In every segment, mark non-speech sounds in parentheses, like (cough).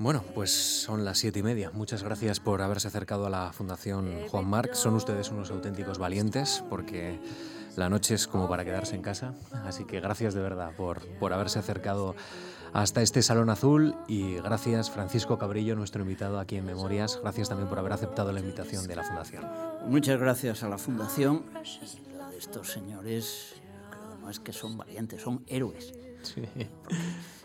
Bueno, pues son las siete y media. Muchas gracias por haberse acercado a la Fundación Juan Marc. Son ustedes unos auténticos valientes porque la noche es como para quedarse en casa. Así que gracias de verdad por, por haberse acercado hasta este Salón Azul y gracias Francisco Cabrillo, nuestro invitado aquí en Memorias. Gracias también por haber aceptado la invitación de la Fundación. Muchas gracias a la Fundación. La de estos señores creo que no es que son valientes, son héroes. Sí.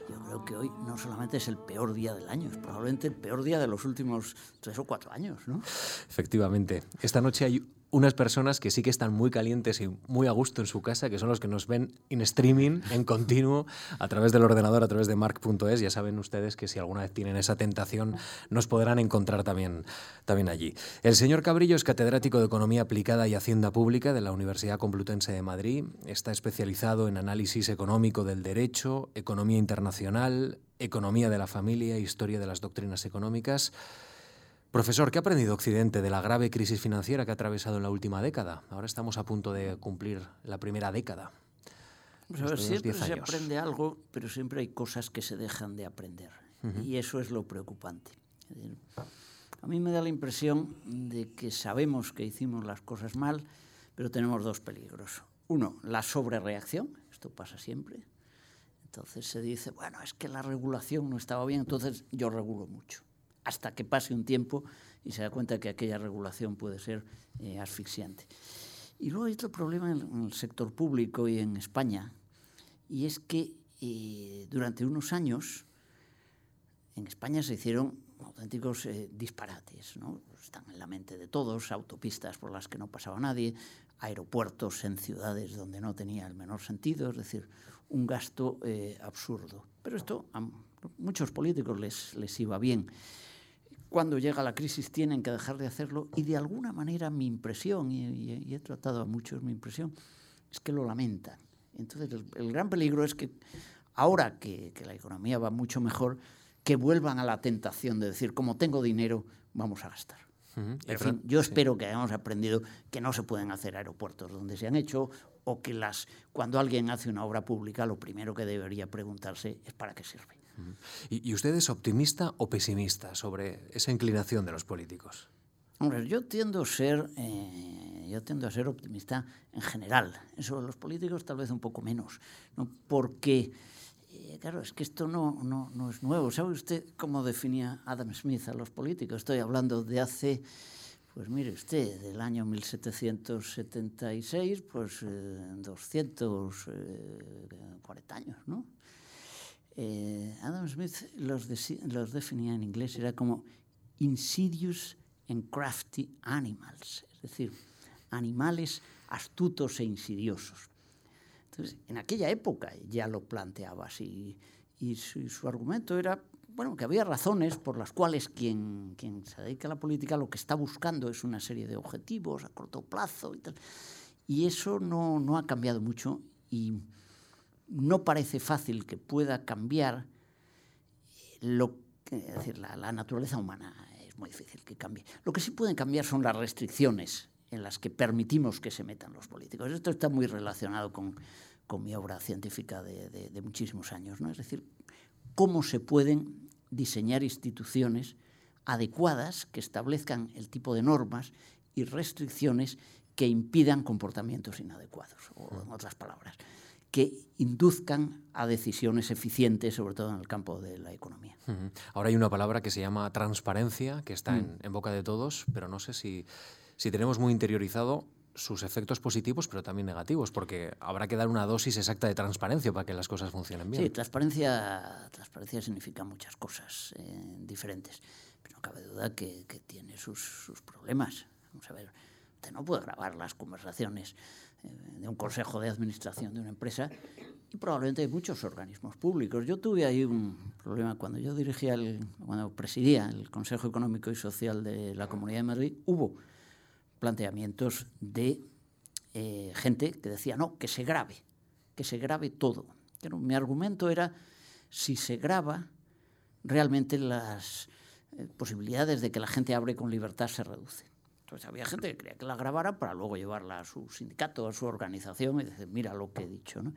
Yo creo que hoy no solamente es el peor día del año, es probablemente el peor día de los últimos tres o cuatro años, ¿no? Efectivamente. Esta noche hay unas personas que sí que están muy calientes y muy a gusto en su casa, que son los que nos ven en streaming, en continuo, a través del ordenador, a través de mark.es. Ya saben ustedes que si alguna vez tienen esa tentación, nos podrán encontrar también, también allí. El señor Cabrillo es catedrático de Economía Aplicada y Hacienda Pública de la Universidad Complutense de Madrid. Está especializado en análisis económico del derecho, economía internacional, economía de la familia, historia de las doctrinas económicas. Profesor, ¿qué ha aprendido Occidente de la grave crisis financiera que ha atravesado en la última década? Ahora estamos a punto de cumplir la primera década. Pues a ver, siempre se aprende algo, pero siempre hay cosas que se dejan de aprender. Uh -huh. Y eso es lo preocupante. A mí me da la impresión de que sabemos que hicimos las cosas mal, pero tenemos dos peligros. Uno, la sobrereacción, esto pasa siempre. Entonces se dice, bueno, es que la regulación no estaba bien, entonces yo regulo mucho hasta que pase un tiempo y se da cuenta que aquella regulación puede ser eh, asfixiante. Y luego hay otro problema en el sector público y en España, y es que eh, durante unos años en España se hicieron auténticos eh, disparates, ¿no? están en la mente de todos, autopistas por las que no pasaba nadie, aeropuertos en ciudades donde no tenía el menor sentido, es decir, un gasto absurdo. Pero esto a muchos políticos les, les iba bien cuando llega la crisis tienen que dejar de hacerlo y de alguna manera mi impresión, y, y, y he tratado a muchos mi impresión, es que lo lamentan. Entonces el, el gran peligro es que ahora que, que, la economía va mucho mejor, que vuelvan a la tentación de decir, como tengo dinero, vamos a gastar. Uh -huh. En fin, yo espero que hayamos aprendido que no se pueden hacer aeropuertos donde se han hecho o que las, cuando alguien hace una obra pública lo primero que debería preguntarse es para qué sirve. ¿Y, usted es optimista o pesimista sobre esa inclinación de los políticos? Hombre, yo tiendo a ser, eh, yo tiendo a ser optimista en general. Sobre los políticos tal vez un poco menos, ¿no? porque eh, claro, es que esto no, no, no es nuevo. ¿Sabe usted cómo definía Adam Smith a los políticos? Estoy hablando de hace, pues mire usted, del año 1776, pues eh, 240 años, ¿no? Eh, Adam Smith los, de, los, definía en inglés, era como insidious and crafty animals, es decir, animales astutos e insidiosos. Entonces, en aquella época ya lo planteaba así, y su, su argumento era bueno, que había razones por las cuales quien, quien se dedica a la política lo que está buscando es una serie de objetivos a corto plazo y tal. Y eso no, no ha cambiado mucho y no parece fácil que pueda cambiar lo es decir, la, la, naturaleza humana es muy difícil que cambie. Lo que sí pueden cambiar son las restricciones en las que permitimos que se metan los políticos. Esto está muy relacionado con, con mi obra científica de, de, de, muchísimos años. ¿no? Es decir, cómo se pueden diseñar instituciones adecuadas que establezcan el tipo de normas y restricciones que impidan comportamientos inadecuados, o en otras palabras que induzcan a decisiones eficientes, sobre todo en el campo de la economía. Uh -huh. Ahora hay una palabra que se llama transparencia, que está mm. en, en, boca de todos, pero no sé si, si tenemos muy interiorizado sus efectos positivos, pero también negativos, porque habrá que dar una dosis exacta de transparencia para que las cosas funcionen bien. Sí, transparencia, transparencia significa muchas cosas eh, diferentes, pero no cabe duda que, que tiene sus, sus problemas. Vamos a ver, usted no puede grabar las conversaciones de un consejo de administración de una empresa y probablemente de muchos organismos públicos. Yo tuve ahí un problema cuando yo dirigía, el, cuando presidía el Consejo Económico y Social de la Comunidad de Madrid, hubo planteamientos de eh, gente que decía, no, que se grabe, que se grabe todo. Pero mi argumento era, si se graba, realmente las eh, posibilidades de que la gente abre con libertad se reducen. Entonces había gente que quería que la grabara para luego llevarla a su sindicato, a su organización y decir, mira lo que he dicho. ¿no?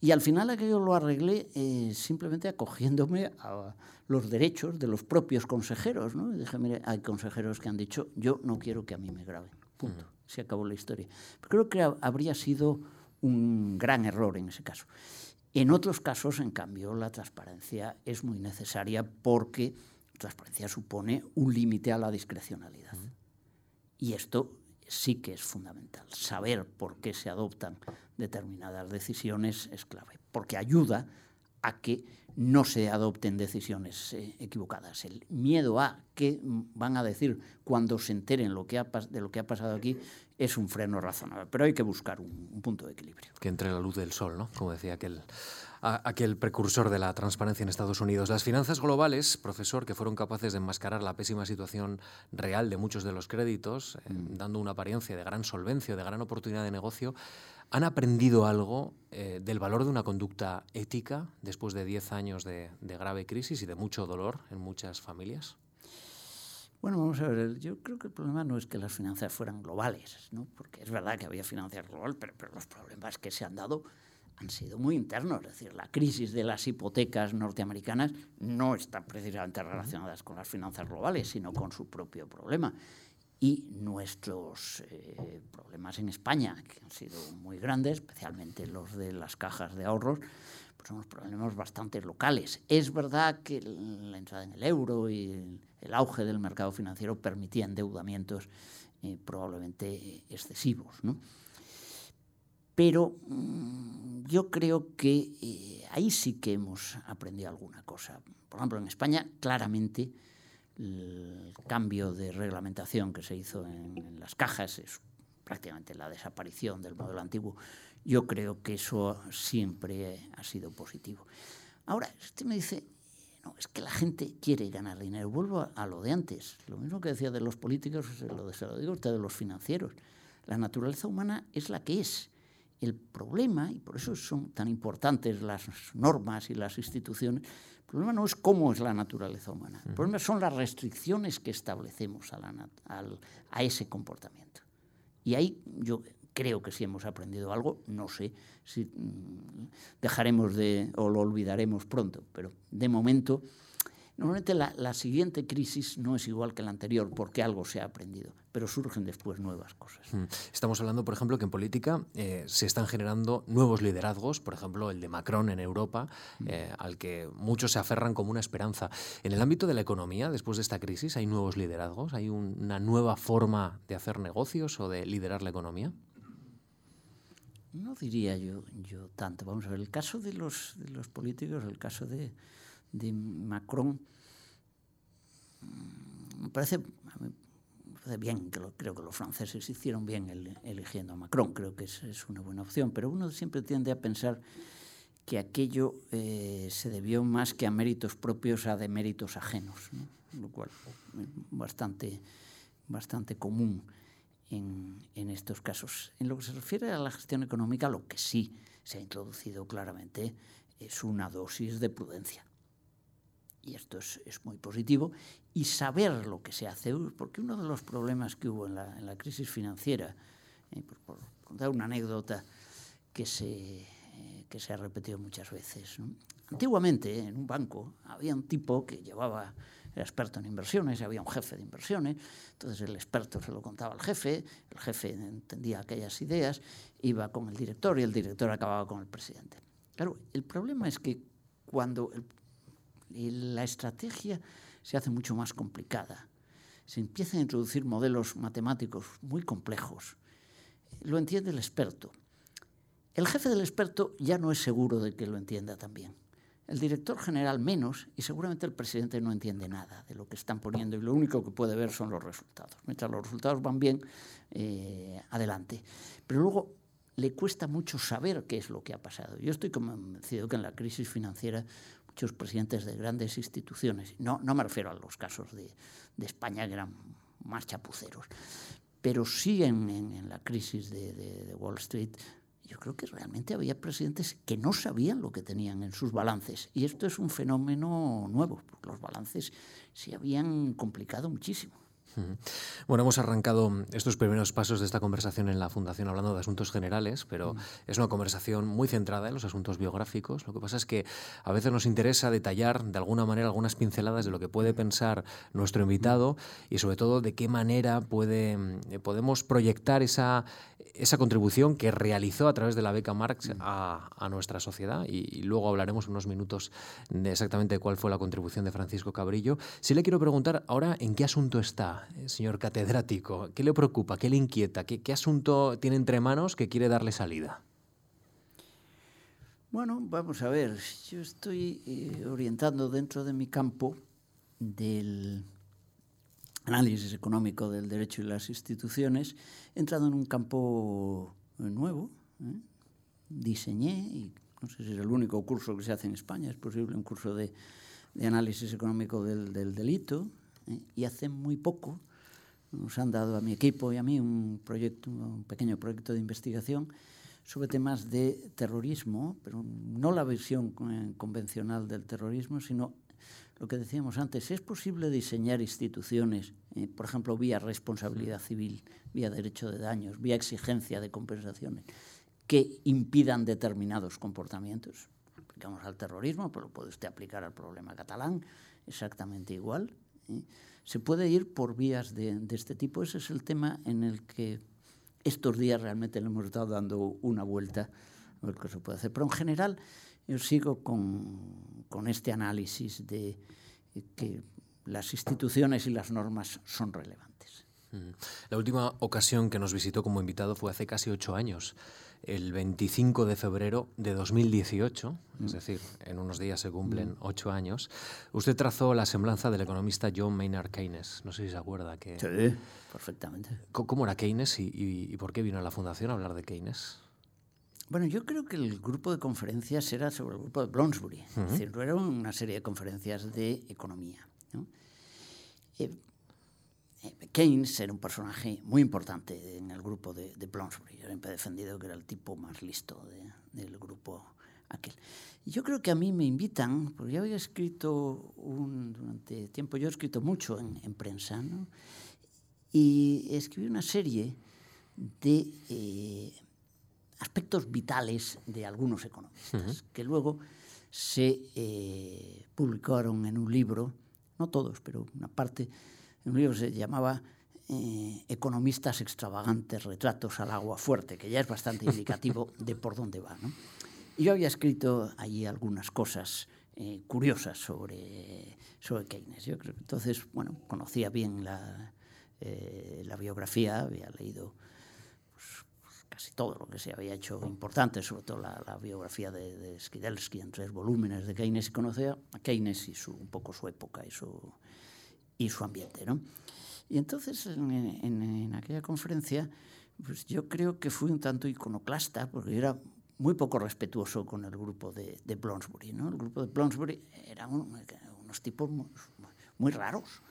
Y al final aquello lo arreglé eh, simplemente acogiéndome a los derechos de los propios consejeros. ¿no? Y dije, mire, hay consejeros que han dicho, yo no quiero que a mí me graben. Punto. Se acabó la historia. Pero creo que habría sido un gran error en ese caso. En otros casos, en cambio, la transparencia es muy necesaria porque transparencia supone un límite a la discrecionalidad. Y esto sí que es fundamental. Saber por qué se adoptan determinadas decisiones es clave, porque ayuda a que no se adopten decisiones eh, equivocadas. El miedo a qué van a decir cuando se enteren de lo que ha pasado aquí es un freno razonable, pero hay que buscar un, un punto de equilibrio. Que entre la luz del sol, ¿no? Como decía aquel aquel precursor de la transparencia en Estados Unidos. Las finanzas globales, profesor, que fueron capaces de enmascarar la pésima situación real de muchos de los créditos, eh, mm. dando una apariencia de gran solvencia, de gran oportunidad de negocio, ¿han aprendido algo eh, del valor de una conducta ética después de 10 años de, grave crisis y de mucho dolor en muchas familias? Bueno, vamos a ver, yo creo que el problema no es que las finanzas fueran globales, ¿no? porque es verdad que había finanzas globales, pero, pero los problemas que se han dado han sido muy internos. Es decir, la crisis de las hipotecas norteamericanas no está precisamente relacionadas con las finanzas globales, sino con su propio problema. Y nuestros eh, problemas en España, que han sido muy grandes, especialmente los de las cajas de ahorros, pues son unos problemas bastante locales. Es verdad que la entrada en el euro y el, auge del mercado financiero permitía endeudamientos eh, probablemente excesivos. ¿no? Pero mm, yo creo que eh, ahí sí que hemos aprendido alguna cosa. Por ejemplo, en España, claramente, el cambio de reglamentación que se hizo en, las cajas es prácticamente la desaparición del modelo antiguo. Yo creo que eso siempre ha sido positivo. Ahora, usted me dice, no, es que la gente quiere ganar dinero. Vuelvo a, lo de antes. Lo mismo que decía de los políticos, lo de, se lo digo usted de los financieros. La naturaleza humana es la que es. El problema, y por eso son tan importantes las normas y las instituciones, el problema no es cómo es la naturaleza humana, el problema son las restricciones que establecemos a, a ese comportamiento. Y ahí yo creo que sí hemos aprendido algo, no sé si mm, dejaremos de o lo olvidaremos pronto, pero de momento Normalmente la, siguiente crisis no es igual que la anterior porque algo se ha aprendido, pero surgen después nuevas cosas. Hmm. Estamos hablando, por ejemplo, que en política eh, se están generando nuevos liderazgos, por ejemplo, el de Macron en Europa, hmm. eh, al que muchos se aferran como una esperanza. En el ámbito de la economía, después de esta crisis, ¿hay nuevos liderazgos? ¿Hay una nueva forma de hacer negocios o de liderar la economía? No diría yo, yo tanto. Vamos a ver, el caso de los, de los políticos, el caso de de Macron, me parece, bien, que creo que los franceses hicieron bien eligiendo a Macron, creo que es, una buena opción, pero uno siempre tiende a pensar que aquello eh, se debió más que a méritos propios a de méritos ajenos, lo cual es bastante, bastante común en estos casos. En lo que se refiere a la gestión económica, lo que sí se ha introducido claramente es una dosis de prudencia y esto es, muy positivo, y saber lo que se hace, porque uno de los problemas que hubo en la, en crisis financiera, eh, por, contar una anécdota que se, eh, que se ha repetido muchas veces. Antiguamente, en un banco, había un tipo que llevaba, era experto en inversiones, había un jefe de inversiones, entonces el experto se lo contaba al jefe, el jefe entendía aquellas ideas, iba con el director y el director acababa con el presidente. Claro, el problema es que cuando el y la estrategia se hace mucho más complicada. Se empiezan a introducir modelos matemáticos muy complejos. Lo entiende el experto. El jefe del experto ya no es seguro de que lo entienda también. El director general menos y seguramente el presidente no entiende nada de lo que están poniendo y lo único que puede ver son los resultados. Mientras los resultados van bien, eh, adelante. Pero luego le cuesta mucho saber qué es lo que ha pasado. Yo estoy convencido que en la crisis financiera muchos presidentes de grandes instituciones, no, no me refiero a los casos de, España que eran más chapuceros, pero sí en, la crisis de, de, de, Wall Street, yo creo que realmente había presidentes que no sabían lo que tenían en sus balances. Y esto es un fenómeno nuevo, porque los balances se habían complicado muchísimo. Bueno, hemos arrancado estos primeros pasos de esta conversación en la Fundación hablando de asuntos generales, pero es una conversación muy centrada en los asuntos biográficos. Lo que pasa es que a veces nos interesa detallar de alguna manera algunas pinceladas de lo que puede pensar nuestro invitado y sobre todo de qué manera puede, eh, podemos proyectar esa, esa contribución que realizó a través de la beca Marx a, nuestra sociedad. Y, luego hablaremos unos minutos de exactamente cuál fue la contribución de Francisco Cabrillo. Si le quiero preguntar ahora en qué asunto está, señor catedrático, qué le preocupa, qué le inquieta, qué, asunto tiene entre manos que quiere darle salida. Bueno, vamos a ver, yo estoy eh, orientando dentro de mi campo del análisis económico del derecho y las instituciones, he entrado en un campo nuevo. ¿eh? Diseñé, y no sé si es el único curso que se hace en España, es posible un curso de, análisis económico del delito, ¿eh? y hace muy poco nos han dado a mi equipo y a mí un proyecto, un pequeño proyecto de investigación sobre temas de terrorismo, pero no la visión eh, convencional del terrorismo, sino lo que decíamos antes, ¿es posible diseñar instituciones, eh, por ejemplo, vía responsabilidad civil, vía derecho de daños, vía exigencia de compensaciones, que impidan determinados comportamientos? Aplicamos al terrorismo, pero lo puede usted aplicar al problema catalán exactamente igual. Se puede ir por vías de, de este tipo. Ese es el tema en el que estos días realmente le hemos estado dando una vuelta a ver qué se puede hacer. Pero en general, yo sigo con, con este análisis de que las instituciones y las normas son relevantes. La última ocasión que nos visitó como invitado fue hace casi ocho años, el 25 de febrero de 2018, es decir, en unos días se cumplen ocho años. Usted trazó la semblanza del economista John Maynard Keynes. No sé si se acuerda que... Sí, perfectamente. ¿Cómo era Keynes y, y por qué vino a la Fundación a hablar de Keynes? Bueno, yo creo que el grupo de conferencias era sobre el grupo de Bloomsbury. Es decir, no era una serie de conferencias de economía. Eh, Keynes era un personaje muy importante en el grupo de, de Bloomsbury. Yo siempre he defendido que era el tipo más listo del grupo aquel. Y yo creo que a mí me invitan, porque yo había escrito un, durante tiempo, yo he escrito mucho en, en prensa, ¿no? y escribí una serie de... Eh, aspectos vitales de algunos economistas, que luego se eh, publicaron en un libro, no todos, pero una parte, un libro se llamaba eh, Economistas extravagantes, retratos al agua fuerte, que ya es bastante indicativo (laughs) de por dónde va. ¿no? Y yo había escrito allí algunas cosas eh, curiosas sobre, sobre Keynes. Yo creo que entonces, bueno, conocía bien la, la biografía, había leído casi todo lo que se había hecho importante, sobre todo la, la biografía de, de Skidelsky en tres volúmenes de Keynes, y conocía a Keynes y su, un poco su época y su, y su ambiente. ¿no? Y entonces, en, en, en aquella conferencia, pues yo creo que fui un tanto iconoclasta, porque era muy poco respetuoso con el grupo de, de Bloomsbury. ¿no? El grupo de Bloomsbury eran un, unos tipos muy, muy raros.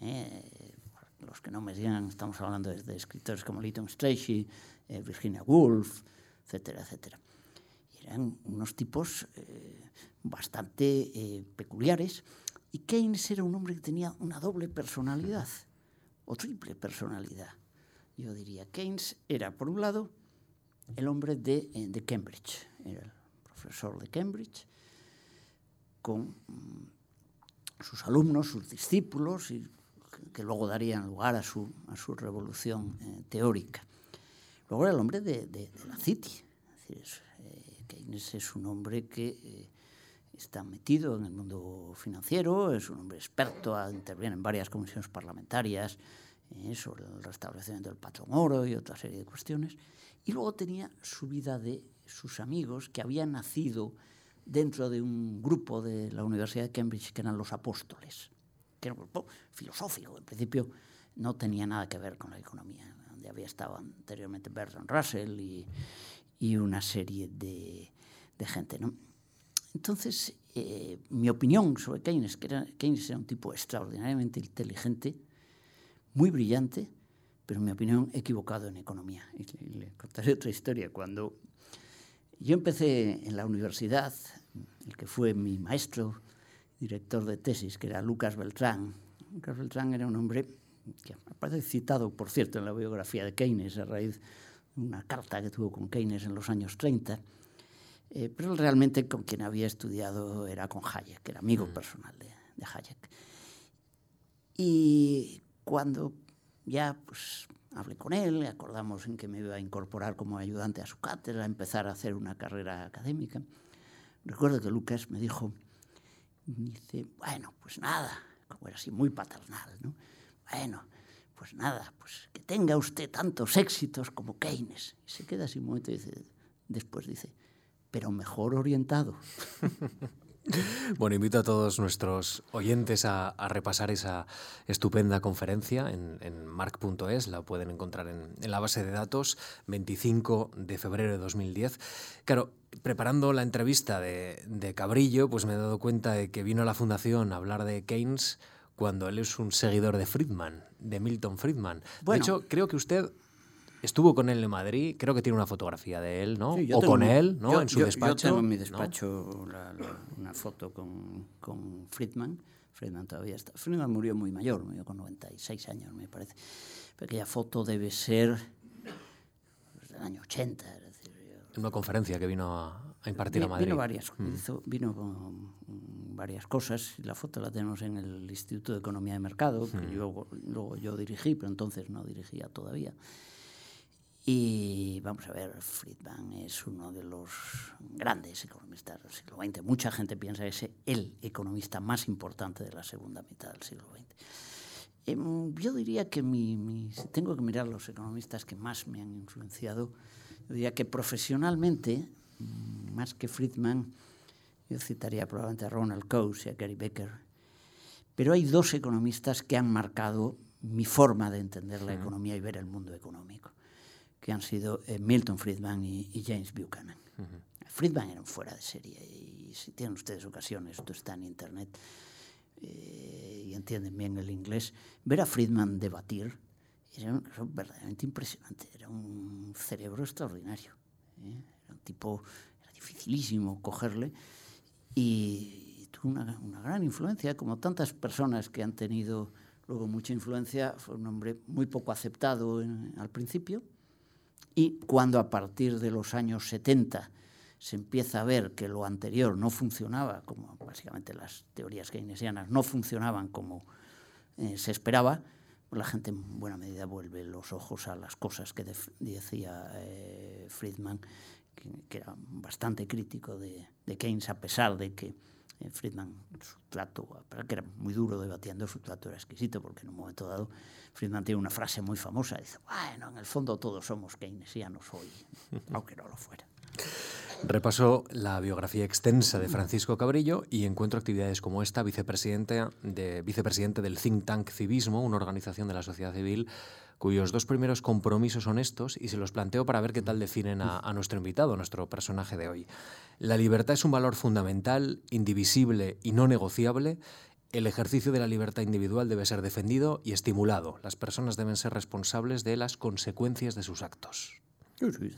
Eh, los que no me digan, estamos hablando de escritores como Lytton Strachey, eh, Virginia Woolf, etcétera, etcétera. Y eran unos tipos eh, bastante eh, peculiares. Y Keynes era un hombre que tenía una doble personalidad, o triple personalidad. Yo diría, Keynes era, por un lado, el hombre de, eh, de Cambridge, era el profesor de Cambridge, con mm, sus alumnos, sus discípulos, y que luego darían lugar a su, a su revolución eh, teórica. Luego era el hombre de, de, la City. Eh, Keynes es un hombre que está metido en el mundo financiero, es un hombre experto, interviene en varias comisiones parlamentarias eh, sobre el restablecimiento del patrón oro y otra serie de cuestiones. Y luego tenía su vida de sus amigos que habían nacido dentro de un grupo de la Universidad de Cambridge que eran los apóstoles, que era un grupo filosófico. En principio no tenía nada que ver con la economía donde había estado anteriormente Bertrand Russell y, y una serie de, de gente. ¿no? Entonces, eh, mi opinión sobre Keynes, que era, Keynes era un tipo extraordinariamente inteligente, muy brillante, pero mi opinión equivocado en economía. Y le, le contaré otra historia. Cuando yo empecé en la universidad, el que fue mi maestro, director de tesis, que era Lucas Beltrán, Lucas Beltrán era un hombre que aparece citado, por cierto, en la biografía de Keynes a raíz de una carta que tuvo con Keynes en los años 30, eh, pero realmente con quien había estudiado era con Hayek, era amigo mm. personal de, de, Hayek. Y cuando ya pues, hablé con él, acordamos en que me iba a incorporar como ayudante a su cátedra, a empezar a hacer una carrera académica, recuerdo que Lucas me dijo, dice, bueno, pues nada, como era así muy paternal, ¿no? Bueno, pues nada, pues que tenga usted tantos éxitos como Keynes. Y se queda así un momento y dice, después dice, pero mejor orientado. (laughs) Bueno, invito a todos nuestros oyentes a, repasar esa estupenda conferencia en, en mark.es, la pueden encontrar en, en, la base de datos, 25 de febrero de 2010. Claro, preparando la entrevista de, de Cabrillo, pues me he dado cuenta de que vino a la fundación a hablar de Keynes cuando él es un seguidor de Friedman, de Milton Friedman. de hecho, creo que usted estuvo con él en Madrid, creo que tiene una fotografía de él, ¿no? o con él, ¿no? en su despacho. Yo tengo en mi despacho una foto con, con, Friedman. Friedman todavía está. Friedman murió muy mayor, murió con 96 años, me parece. Pero aquella foto debe ser del año 80. en una conferencia que vino a, a impartir a Madrid. Vino varias, mm. hizo, vino con varias cosas. La foto la tenemos en el Instituto de Economía de Mercado, que mm. luego, luego yo dirigí, pero entonces no dirigía todavía. Y vamos a ver, Friedman es uno de los grandes economistas del siglo XX. Mucha gente piensa que es el economista más importante de la segunda mitad del siglo XX. Em, yo diría que mi, si tengo que mirar los economistas que más me han influenciado, yo diría que profesionalmente Mm, más que Friedman, yo citaría probablemente a Ronald Coase y a Gary Becker. Pero hay dos economistas que han marcado mi forma de entender la economía y ver el mundo económico, que han sido eh, Milton Friedman y, James Buchanan. Friedman era un fuera de serie y si tienen ustedes ocasiones, esto está en internet eh, y entienden bien el inglés, ver a Friedman debatir era, verdaderamente impresionante, era un cerebro extraordinario. ¿eh? un tipo, era dificilísimo cogerle y, tuvo una, una, gran influencia, como tantas personas que han tenido luego mucha influencia, fue un hombre muy poco aceptado al principio y cuando a partir de los años 70 se empieza a ver que lo anterior no funcionaba, como básicamente las teorías keynesianas no funcionaban como eh, se esperaba, pues la gente en buena medida vuelve los ojos a las cosas que decía eh, Friedman que, era bastante crítico de, Keynes, a pesar de que Friedman, su trato, que era muy duro debatiendo, su trato era exquisito, porque en un momento dado Friedman tiene una frase muy famosa, dice, bueno, en el fondo todos somos keynesianos hoy, (laughs) aunque no lo fuera. Repaso la biografía extensa de Francisco Cabrillo y encuentro actividades como esta, vicepresidente, de, vicepresidente del think tank Civismo, una organización de la sociedad civil cuyos dos primeros compromisos son estos y se los planteo para ver qué tal definen a, nuestro invitado, nuestro personaje de hoy. La libertad es un valor fundamental, indivisible y no negociable. El ejercicio de la libertad individual debe ser defendido y estimulado. Las personas deben ser responsables de las consecuencias de sus actos. Yo estoy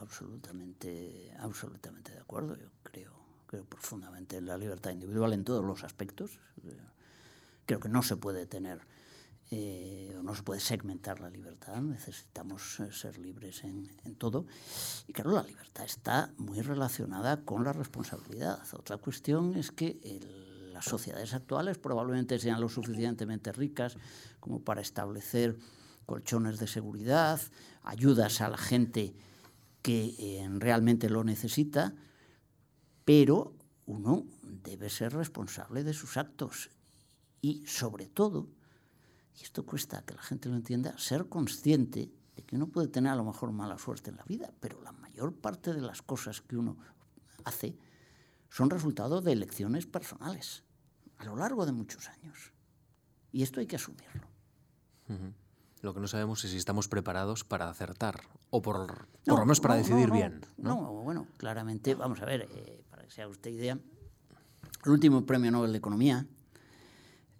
absolutamente, absolutamente de acuerdo. Yo creo, creo profundamente en la libertad individual en todos los aspectos. Creo que no se puede tener eh, no se puede segmentar la libertad, necesitamos eh, ser libres en, todo. Y claro, la libertad está muy relacionada con la responsabilidad. Otra cuestión es que las sociedades actuales probablemente sean lo suficientemente ricas como para establecer colchones de seguridad, ayudas a la gente que eh, realmente lo necesita, pero uno debe ser responsable de sus actos y sobre todo y esto cuesta que la gente lo entienda, ser consciente de que uno puede tener a lo mejor mala suerte en la vida, pero la mayor parte de las cosas que uno hace son resultado de elecciones personales a lo largo de muchos años. Y esto hay que asumirlo. Lo que no sabemos es si estamos preparados para acertar o por, lo menos para decidir bien. ¿no? bueno, claramente, vamos a ver, eh, para que sea usted idea, el último premio Nobel de Economía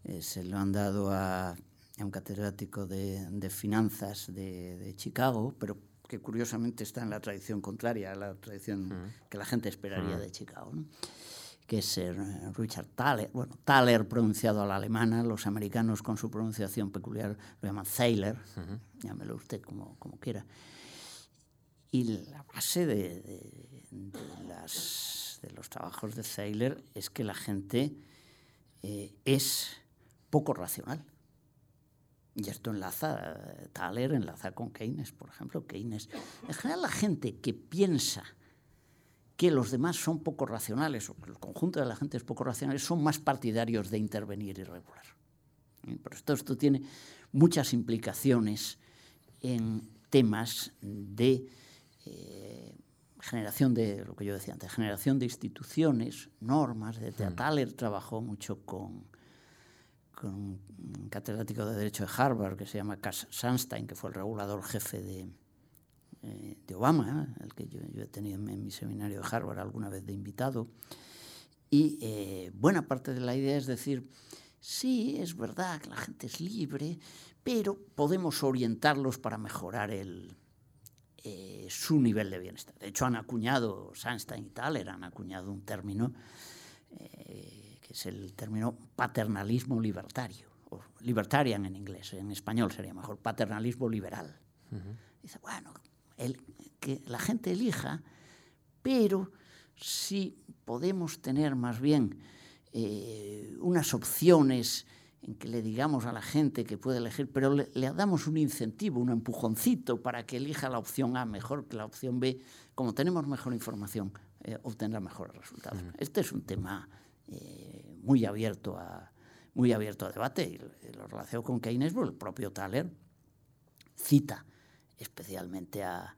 eh, se lo han dado a é un catedrático de, de finanzas de, de Chicago, pero que curiosamente está en la tradición contraria a la tradición mm. que la gente esperaría mm. de Chicago, ¿no? que es eh, Richard Thaler, bueno, Thaler pronunciado a la alemana, los americanos con su pronunciación peculiar lo llaman Thaler, llámelo usted como, como quiera. Y la base de, las, de, los trabajos de Thaler es que la gente eh, es poco racional. Y esto enlaza, Thaler enlaza con Keynes, por ejemplo. Keynes, en general la gente que piensa que los demás son poco racionales, o que el conjunto de la gente es poco racional, son más partidarios de intervenir y regular. ¿Eh? Pero esto, esto tiene muchas implicaciones en temas de eh, generación de, lo que yo decía antes, generación de instituciones, normas. De Thaler trabajó mucho con, con un catedrático de Derecho de Harvard que se llama Cass Sunstein, que fue el regulador jefe de, eh, de Obama, el que yo, he tenido en, mi seminario de Harvard alguna vez de invitado. Y eh, buena parte de la idea es decir, sí, es verdad que la gente es libre, pero podemos orientarlos para mejorar el, eh, su nivel de bienestar. De hecho, han acuñado, Sandstein y Thaler han acuñado un término que es el término paternalismo libertario, o libertarian en inglés, en español sería mejor, paternalismo liberal. Dice, bueno, el, que la gente elija, pero si podemos tener más bien eh, unas opciones en que le digamos a la gente que puede elegir, pero le, damos un incentivo, un empujoncito para que elija la opción A mejor que la opción B, como tenemos mejor información, eh, obtendrá mejores resultados. Este es un tema eh, muy, abierto a, muy abierto a debate y lo relaciono con Keynes, el propio Thaler cita especialmente a,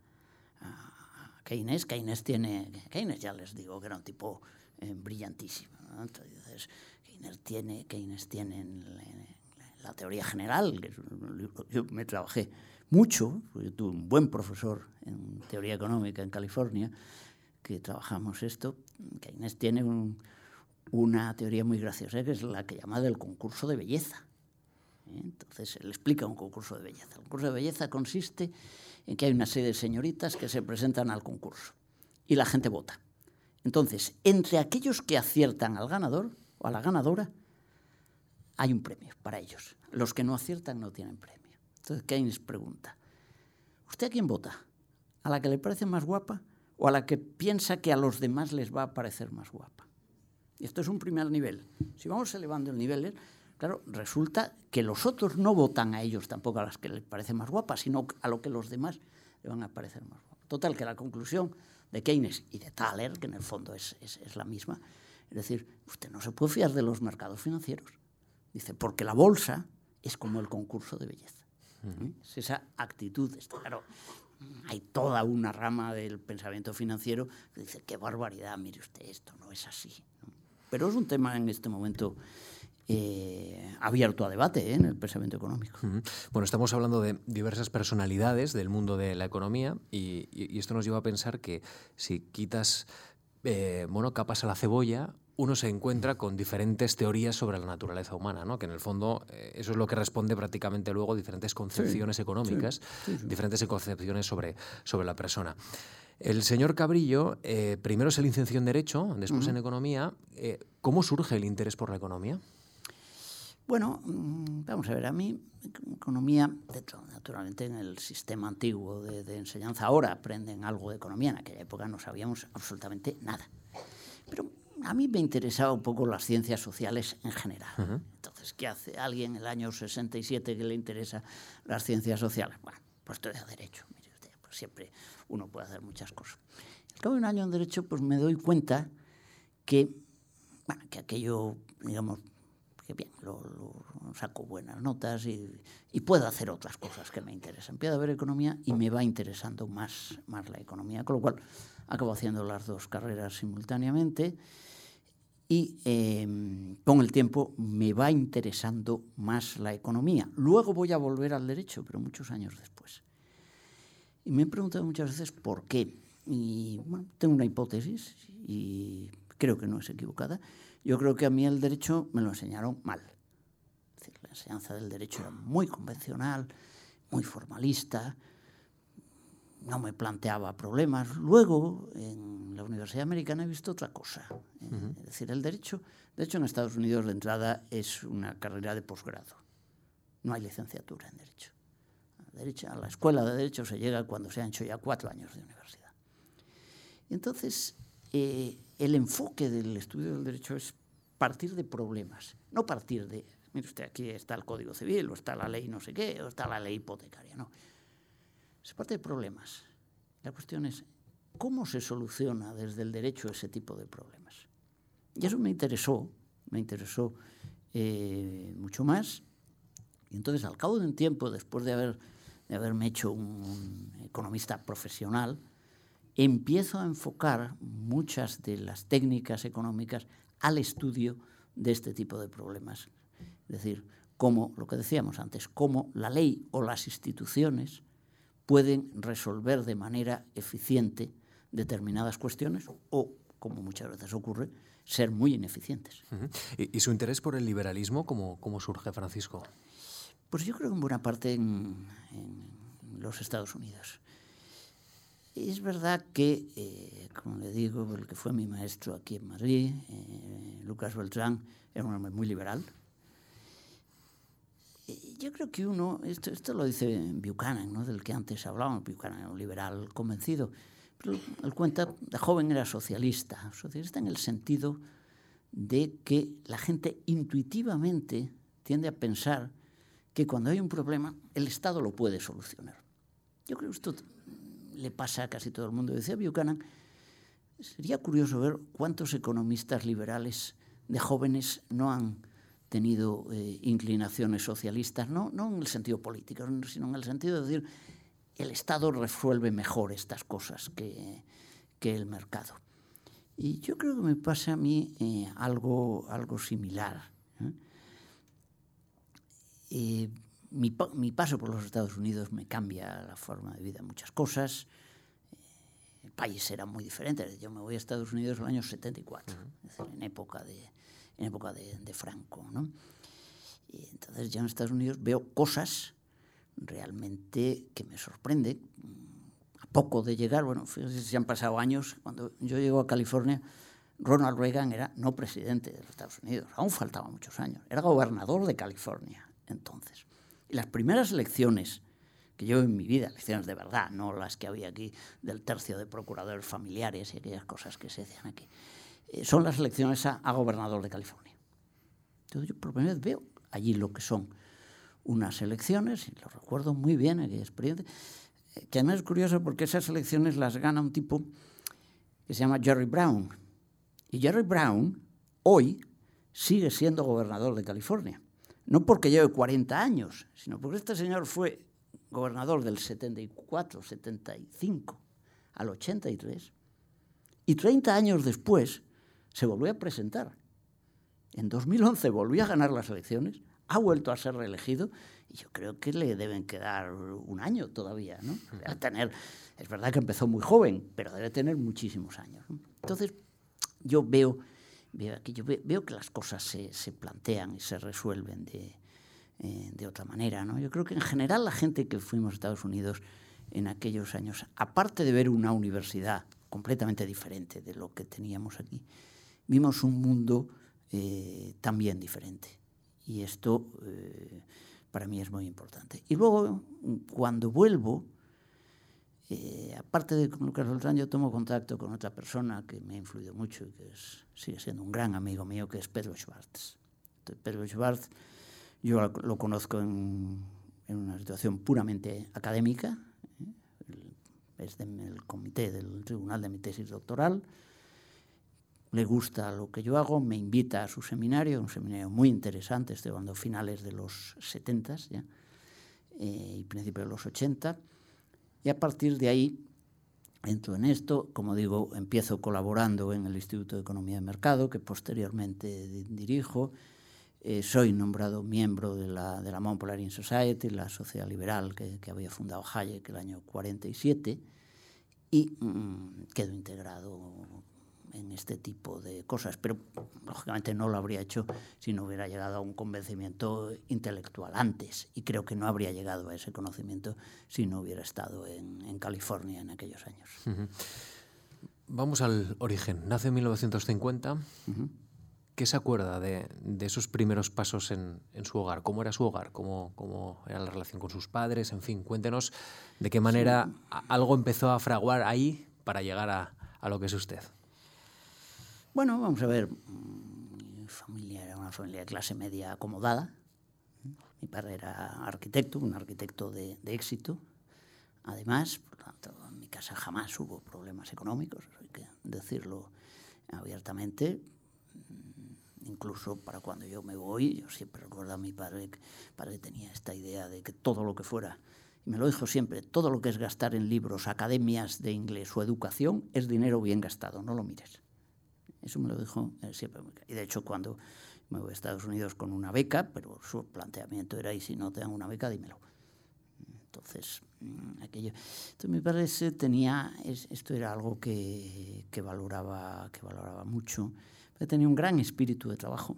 Keynes. Keynes tiene, Keynes ya les digo que era un tipo eh, brillantísimo. Entonces, Keynes tiene, Keynes tiene en, la teoría general, que yo me trabajé mucho, yo tuve un buen profesor en teoría económica en California, que trabajamos esto. Keynes tiene una teoría muy graciosa, que es la que llama del concurso de belleza. ¿eh? Entonces, él explica un concurso de belleza. El concurso de belleza consiste en que hay una serie de señoritas que se presentan al concurso y la gente vota. Entonces, entre aquellos que aciertan al ganador o a la ganadora, hay un premio para ellos. Los que no aciertan no tienen premio. Entonces Keynes pregunta, ¿usted a quién vota? ¿A la que le parece más guapa o a la que piensa que a los demás les va a parecer más guapa? Y esto es un primer nivel. Si vamos elevando el nivel, Claro, resulta que los otros no votan a ellos tampoco a las que les parece más guapas, sino a lo que los demás le van a parecer más guapas. Total, que la conclusión de Keynes y de Thaler, que en el fondo es, es, la misma, es decir, usted no se puede fiar de los mercados financieros. Dice, porque la bolsa es como el concurso de belleza. ¿Eh? Es esa actitud. Claro, hay toda una rama del pensamiento financiero que dice, qué barbaridad, mire usted, esto no es así. Pero es un tema en este momento eh, abierto a debate ¿eh? en el pensamiento económico. Bueno, estamos hablando de diversas personalidades del mundo de la economía y, esto nos lleva a pensar que si quitas eh, bueno, capas a la cebolla, uno se encuentra con diferentes teorías sobre la naturaleza humana, ¿no? que en el fondo eso es lo que responde prácticamente luego diferentes concepciones económicas, diferentes concepciones sobre, sobre la persona. El señor Cabrillo primero se licenció en Derecho, después en Economía. ¿Cómo surge el interés por la economía? Bueno, mm, vamos a ver, a mí economía, naturalmente en el sistema antiguo de, enseñanza ahora aprenden algo de economía, en aquella época no sabíamos absolutamente nada. Pero a mí me interesaba un poco las ciencias sociales en general. Entonces, ¿qué hace alguien en el año 67 que le interesa las ciencias sociales? Bueno, pues estoy a derecho, mire usted, pues siempre uno puede hacer muchas cosas. Al cabo de un año en derecho, pues me doy cuenta que, bueno, que aquello, digamos, que bien, saco buenas notas y, puedo hacer otras cosas que me interesan. Empiezo a ver economía y me va interesando más, más la economía, con lo cual acabo haciendo las dos carreras simultáneamente y em, con el tiempo me va interesando más la economía. Luego voy a volver al derecho, pero muchos años después. Y me he preguntado muchas veces por qué. Y bueno, tengo una hipótesis y creo que no es equivocada. Yo creo que a mí el derecho me lo enseñaron mal. Es decir, la enseñanza del derecho era muy convencional, muy formalista, no me planteaba problemas. Luego, en la Universidad Americana he visto otra cosa. Es decir, el derecho, de hecho en Estados Unidos la entrada es una carrera de posgrado. No hay licenciatura en derecho. A, derecho. a la escuela de derecho se llega cuando se han hecho ya cuatro años de universidad. Y entonces, eh, el enfoque del estudio del derecho es partir de problemas, no partir de, mire usted, aquí está el Código Civil, o está la ley no sé qué, o está la ley hipotecaria, no. Se parte de problemas. La cuestión es, ¿cómo se soluciona desde el derecho ese tipo de problemas? Y eso me interesó, me interesó eh, mucho más. Y entonces, al cabo de un tiempo, después de, haber, de haberme hecho un economista profesional, empiezo a enfocar muchas de las técnicas económicas al estudio de este tipo de problemas. Es decir, cómo, lo que decíamos antes, cómo la ley o las instituciones pueden resolver de manera eficiente determinadas cuestiones o, como muchas veces ocurre, ser muy ineficientes. ¿Y, su interés por el liberalismo cómo, cómo, surge, Francisco? Pues yo creo que en buena parte en, en los Estados Unidos. Es verdad que, eh, como le digo, el que fue mi maestro aquí en Madrid, eh, Lucas Beltrán, era un hombre muy liberal. yo creo que uno, esto, esto lo dice Buchanan, ¿no? del que antes hablábamos, Buchanan era un liberal convencido, pero él cuenta, de joven era socialista, socialista en el sentido de que la gente intuitivamente tiende a pensar que cuando hay un problema, el Estado lo puede solucionar. Yo creo que esto le pasa a casi todo el mundo. Decía Buchanan, sería curioso ver cuántos economistas liberales de jóvenes no han tenido eh, inclinaciones socialistas, no, no en el sentido político, sino en el sentido de decir, el Estado resuelve mejor estas cosas que, que el mercado. Y yo creo que me pasa a mí eh, algo, algo similar. ¿eh? Eh, mi, mi, paso por los Estados Unidos me cambia la forma de vida, muchas cosas. El país era muy diferente. Yo me voy a Estados Unidos en el año 74, uh -huh. es decir, en época de, en época de, de Franco. ¿no? Y entonces ya en Estados Unidos veo cosas realmente que me sorprende. A poco de llegar, bueno, fíjense si han pasado años, cuando yo llego a California, Ronald Reagan era no presidente de los Estados Unidos, aún faltaban muchos años, era gobernador de California entonces. Y las primeras elecciones que yo en mi vida, elecciones de verdad, no las que había aquí del tercio de procuradores familiares y aquellas cosas que se hacían aquí, eh, son las elecciones a, gobernador de California. Entonces yo por primera vez veo allí lo que son unas elecciones, y lo recuerdo muy bien, aquella experiencia, eh, que además es curioso porque esas elecciones las gana un tipo que se llama Jerry Brown. Y Jerry Brown hoy sigue siendo gobernador de California. No porque lleve 40 años, sino porque este señor fue gobernador del 74, 75 al 83, y 30 años después se volvió a presentar. En 2011 volvió a ganar las elecciones, ha vuelto a ser reelegido y yo creo que le deben quedar un año todavía, ¿no? Debe tener, es verdad que empezó muy joven, pero debe tener muchísimos años. ¿no? Entonces, yo veo, veo, aquí, yo veo que las cosas se, se plantean y se resuelven de, eh, de otra manera. ¿no? Yo creo que en general la gente que fuimos a Estados Unidos en aquellos años, aparte de ver una universidad completamente diferente de lo que teníamos aquí, vimos un mundo eh, también diferente. Y esto eh, para mí es muy importante. Y luego, cuando vuelvo, eh, aparte de con Lucas Beltrán, yo tomo contacto con otra persona que me ha influido mucho y que sigue siendo un gran amigo mío, que es Pedro Schwartz. Pedro Schwartz, yo lo conozco en, en una situación puramente académica, ¿eh? es del comité del tribunal de mi tesis doctoral, le gusta lo que yo hago, me invita a su seminario, un seminario muy interesante, estoy hablando finales de los 70 ya, eh, y principios de los 80, y a partir de ahí entro en esto, como digo, empiezo colaborando en el Instituto de Economía de Mercado, que posteriormente dirijo, eh, soy nombrado miembro de la, de la Society, la sociedad liberal que, que había fundado Hayek el año 47, y mmm, quedo integrado en este tipo de cosas, pero lógicamente no lo habría hecho si no hubiera llegado a un convencimiento intelectual antes, y creo que no habría llegado a ese conocimiento si no hubiera estado en, en California en aquellos años. Uh -huh. vamos al origen. Nace en 1950. ¿Qué se acuerda de, esos primeros pasos en, su hogar? ¿Cómo era su hogar? ¿Cómo, ¿Cómo, era la relación con sus padres? En fin, cuéntenos de qué manera algo empezó a fraguar ahí para llegar a, a, lo que es usted. Bueno, vamos a ver. Mi familia era una familia de clase media acomodada. Mi padre era arquitecto, un arquitecto de, éxito. Además, por tanto, en mi casa jamás hubo problemas económicos, hay que decirlo abiertamente incluso para cuando yo me voy, yo siempre recuerdo a mi padre, que padre tenía esta idea de que todo lo que fuera, y me lo dijo siempre, todo lo que es gastar en libros, academias de inglés o educación es dinero bien gastado, no lo mires. Eso me lo dijo siempre. Y de hecho cuando me voy a Estados Unidos con una beca, pero su planteamiento era, y si no te dan una beca, dímelo. Entonces, mm, aquello. Entonces, mi padre tenía, esto era algo que, que, valoraba, que valoraba mucho tenía un gran espíritu de trabajo,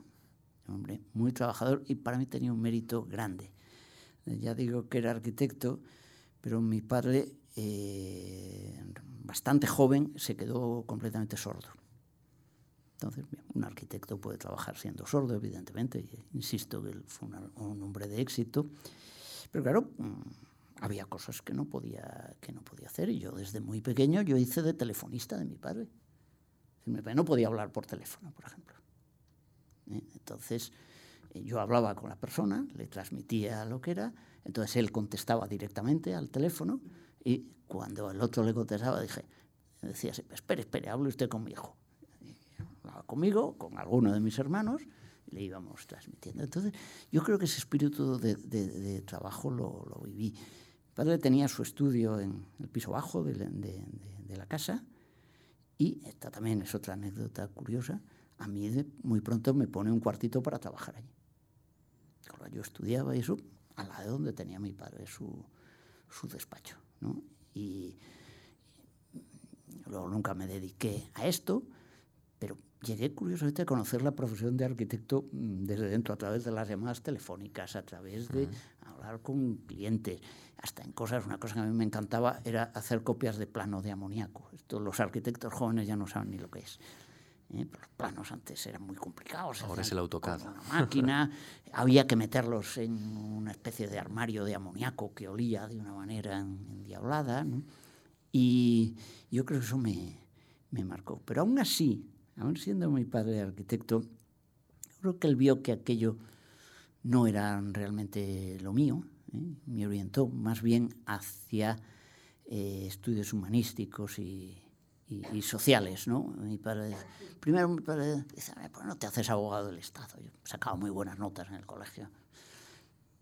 hombre, muy trabajador y para mí tenía un mérito grande. Ya digo que era arquitecto, pero mi padre, eh, bastante joven, se quedó completamente sordo. Entonces, un arquitecto puede trabajar siendo sordo, evidentemente, y insisto que él fue un hombre de éxito, pero claro, mm, había cosas que no podía que no podía hacer y yo desde muy pequeño yo hice de telefonista de mi padre no podía hablar por teléfono, por ejemplo. ¿Eh? Entonces, eh, yo hablaba con la persona, le transmitía lo que era, entonces él contestaba directamente al teléfono y cuando el otro le contestaba, dije, decía, espere, espere, hable usted con mi hijo. Hablaba conmigo, con alguno de mis hermanos, y le íbamos transmitiendo. Entonces, yo creo que ese espíritu de, trabajo lo, lo, viví. Mi padre tenía su estudio en el piso bajo de, de la casa, y esta también es otra anécdota curiosa. A mí muy pronto me pone un cuartito para trabajar allí. Yo estudiaba eso al lado de donde tenía mi padre su, su despacho. ¿no? Y, luego nunca me dediqué a esto, pero llegué curiosamente a conocer la profesión de arquitecto mm, desde dentro, a través de las llamadas telefónicas, a través de hablar con clientes, hasta en cosas, una cosa que a mí me encantaba era hacer copias de plano de amoníaco. Esto los arquitectos jóvenes ya no saben ni lo que es. ¿eh? Los planos antes eran muy complicados. Ahora es el AutoCAD. Con una máquina, (laughs) había que meterlos en una especie de armario de amoníaco que olía de una manera endiablada. Y yo creo que eso me, me marcó. Pero aún así, aún siendo mi padre arquitecto, creo que él vio que aquello no era realmente lo mío, ¿eh? me orientó más bien hacia eh, estudios humanísticos y, sociales. ¿no? Mi padre, primero mi padre dice, pues no te haces abogado del Estado. Yo sacaba muy buenas notas en el colegio.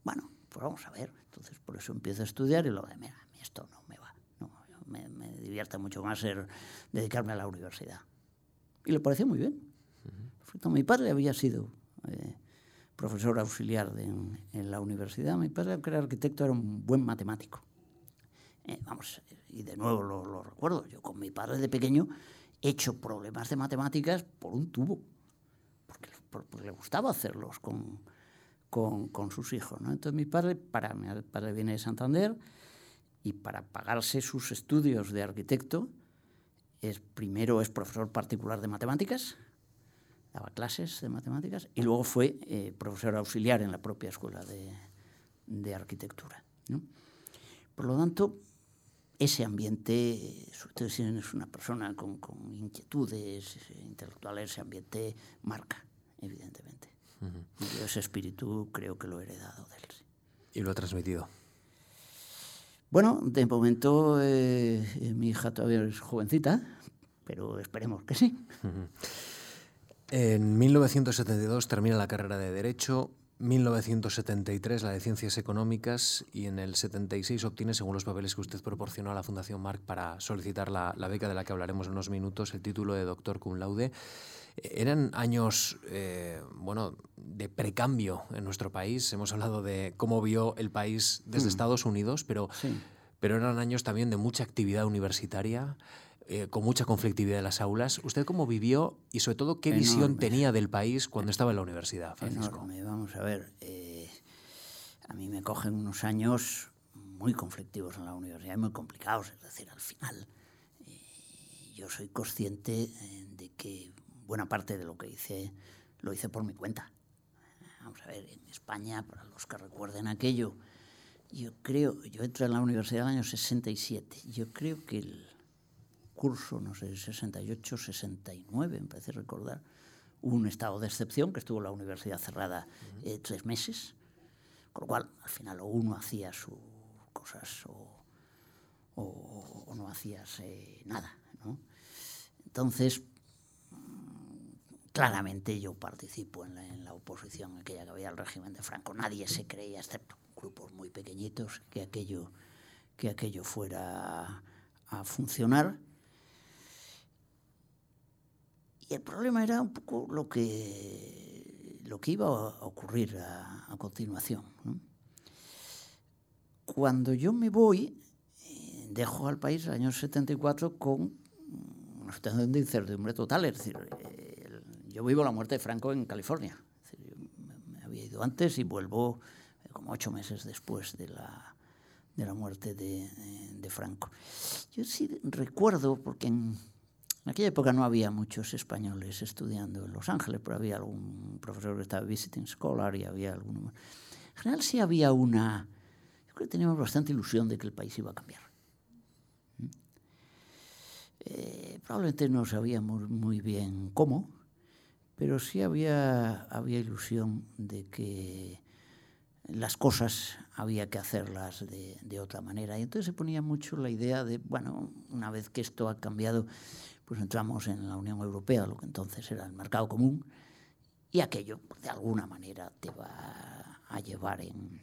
Bueno, pues vamos a ver. Entonces por eso empiezo a estudiar y lo de, mira, esto no me va. No, me, me divierte mucho más ser, dedicarme a la universidad. Y le pareció muy bien. Mi padre había sido eh, profesor auxiliar en, la universidad. Mi padre, que era arquitecto, era un buen matemático. Eh, vamos, y de nuevo lo, recuerdo, yo con mi padre de pequeño he hecho problemas de matemáticas por un tubo, porque, le gustaba hacerlos con, con, con, sus hijos. ¿no? Entonces mi padre, para, mi padre viene de Santander y para pagarse sus estudios de arquitecto, es, primero es profesor particular de matemáticas, daba clases de matemáticas y luego fue eh, profesor auxiliar en la propia escuela de, de arquitectura. ¿no? Por lo tanto, ese ambiente, usted es una persona con, con, inquietudes intelectuales, ese ambiente marca, evidentemente. Y ese espíritu creo que lo he heredado de él. ¿Y lo ha transmitido? Bueno, de momento eh, mi hija todavía es jovencita, pero esperemos que sí. En 1972 termina la carrera de Derecho, 1973 la de Ciencias Económicas y en el 76 obtiene, según los papeles que usted proporcionó a la Fundación Marc para solicitar la, beca de la que hablaremos en unos minutos, el título de doctor cum laude. Eran años eh, bueno, de precambio en nuestro país. Hemos hablado de cómo vio el país desde mm. Estados Unidos, pero, pero eran años también de mucha actividad universitaria. Eh, con mucha conflictividad en las aulas. ¿Usted cómo vivió y sobre todo qué visión tenía del país cuando estaba en la universidad, Francisco? Enorme. Vamos a ver, eh, a mí me cogen unos años muy conflictivos en la universidad, muy complicados, es decir, al final. Eh, yo soy consciente eh, de que buena parte de lo que hice lo hice por mi cuenta. Vamos a ver, en España, para los que recuerden aquello, yo creo, yo entré en la universidad en el año 67, yo creo que el curso, no sé, 68, 69, me parece recordar, hubo un estado de excepción, que estuvo la universidad cerrada eh, tres meses, con lo cual al final o uno hacía sus cosas o, o, no hacías eh, nada. ¿no? Entonces, claramente yo participo en la, en la oposición aquella que había al régimen de Franco. Nadie se creía, excepto grupos muy pequeñitos, que aquello, que aquello fuera a funcionar. Y el problema era un poco lo que, lo que iba a ocurrir a, a continuación. ¿no? Cuando yo me voy, eh, dejo al país en el año 74 con una situación de incertidumbre total. Es decir, eh, yo vivo la muerte de Franco en California. Es decir, me había ido antes y vuelvo eh, como ocho meses después de la, de la muerte de, eh, de Franco. Yo sí recuerdo, porque en en aquella época no había muchos españoles estudiando en Los Ángeles, pero había algún profesor que estaba visiting scholar y había alguno En general sí había una... Yo creo que teníamos bastante ilusión de que el país iba a cambiar. ¿Mm? Eh, probablemente no sabíamos muy bien cómo, pero sí había, había ilusión de que las cosas había que hacerlas de, de, otra manera. Y entonces se ponía mucho la idea de, bueno, una vez que esto ha cambiado, pues entramos en la Unión Europea, lo que entonces era el mercado común, y aquello pues, de alguna manera te va a llevar en,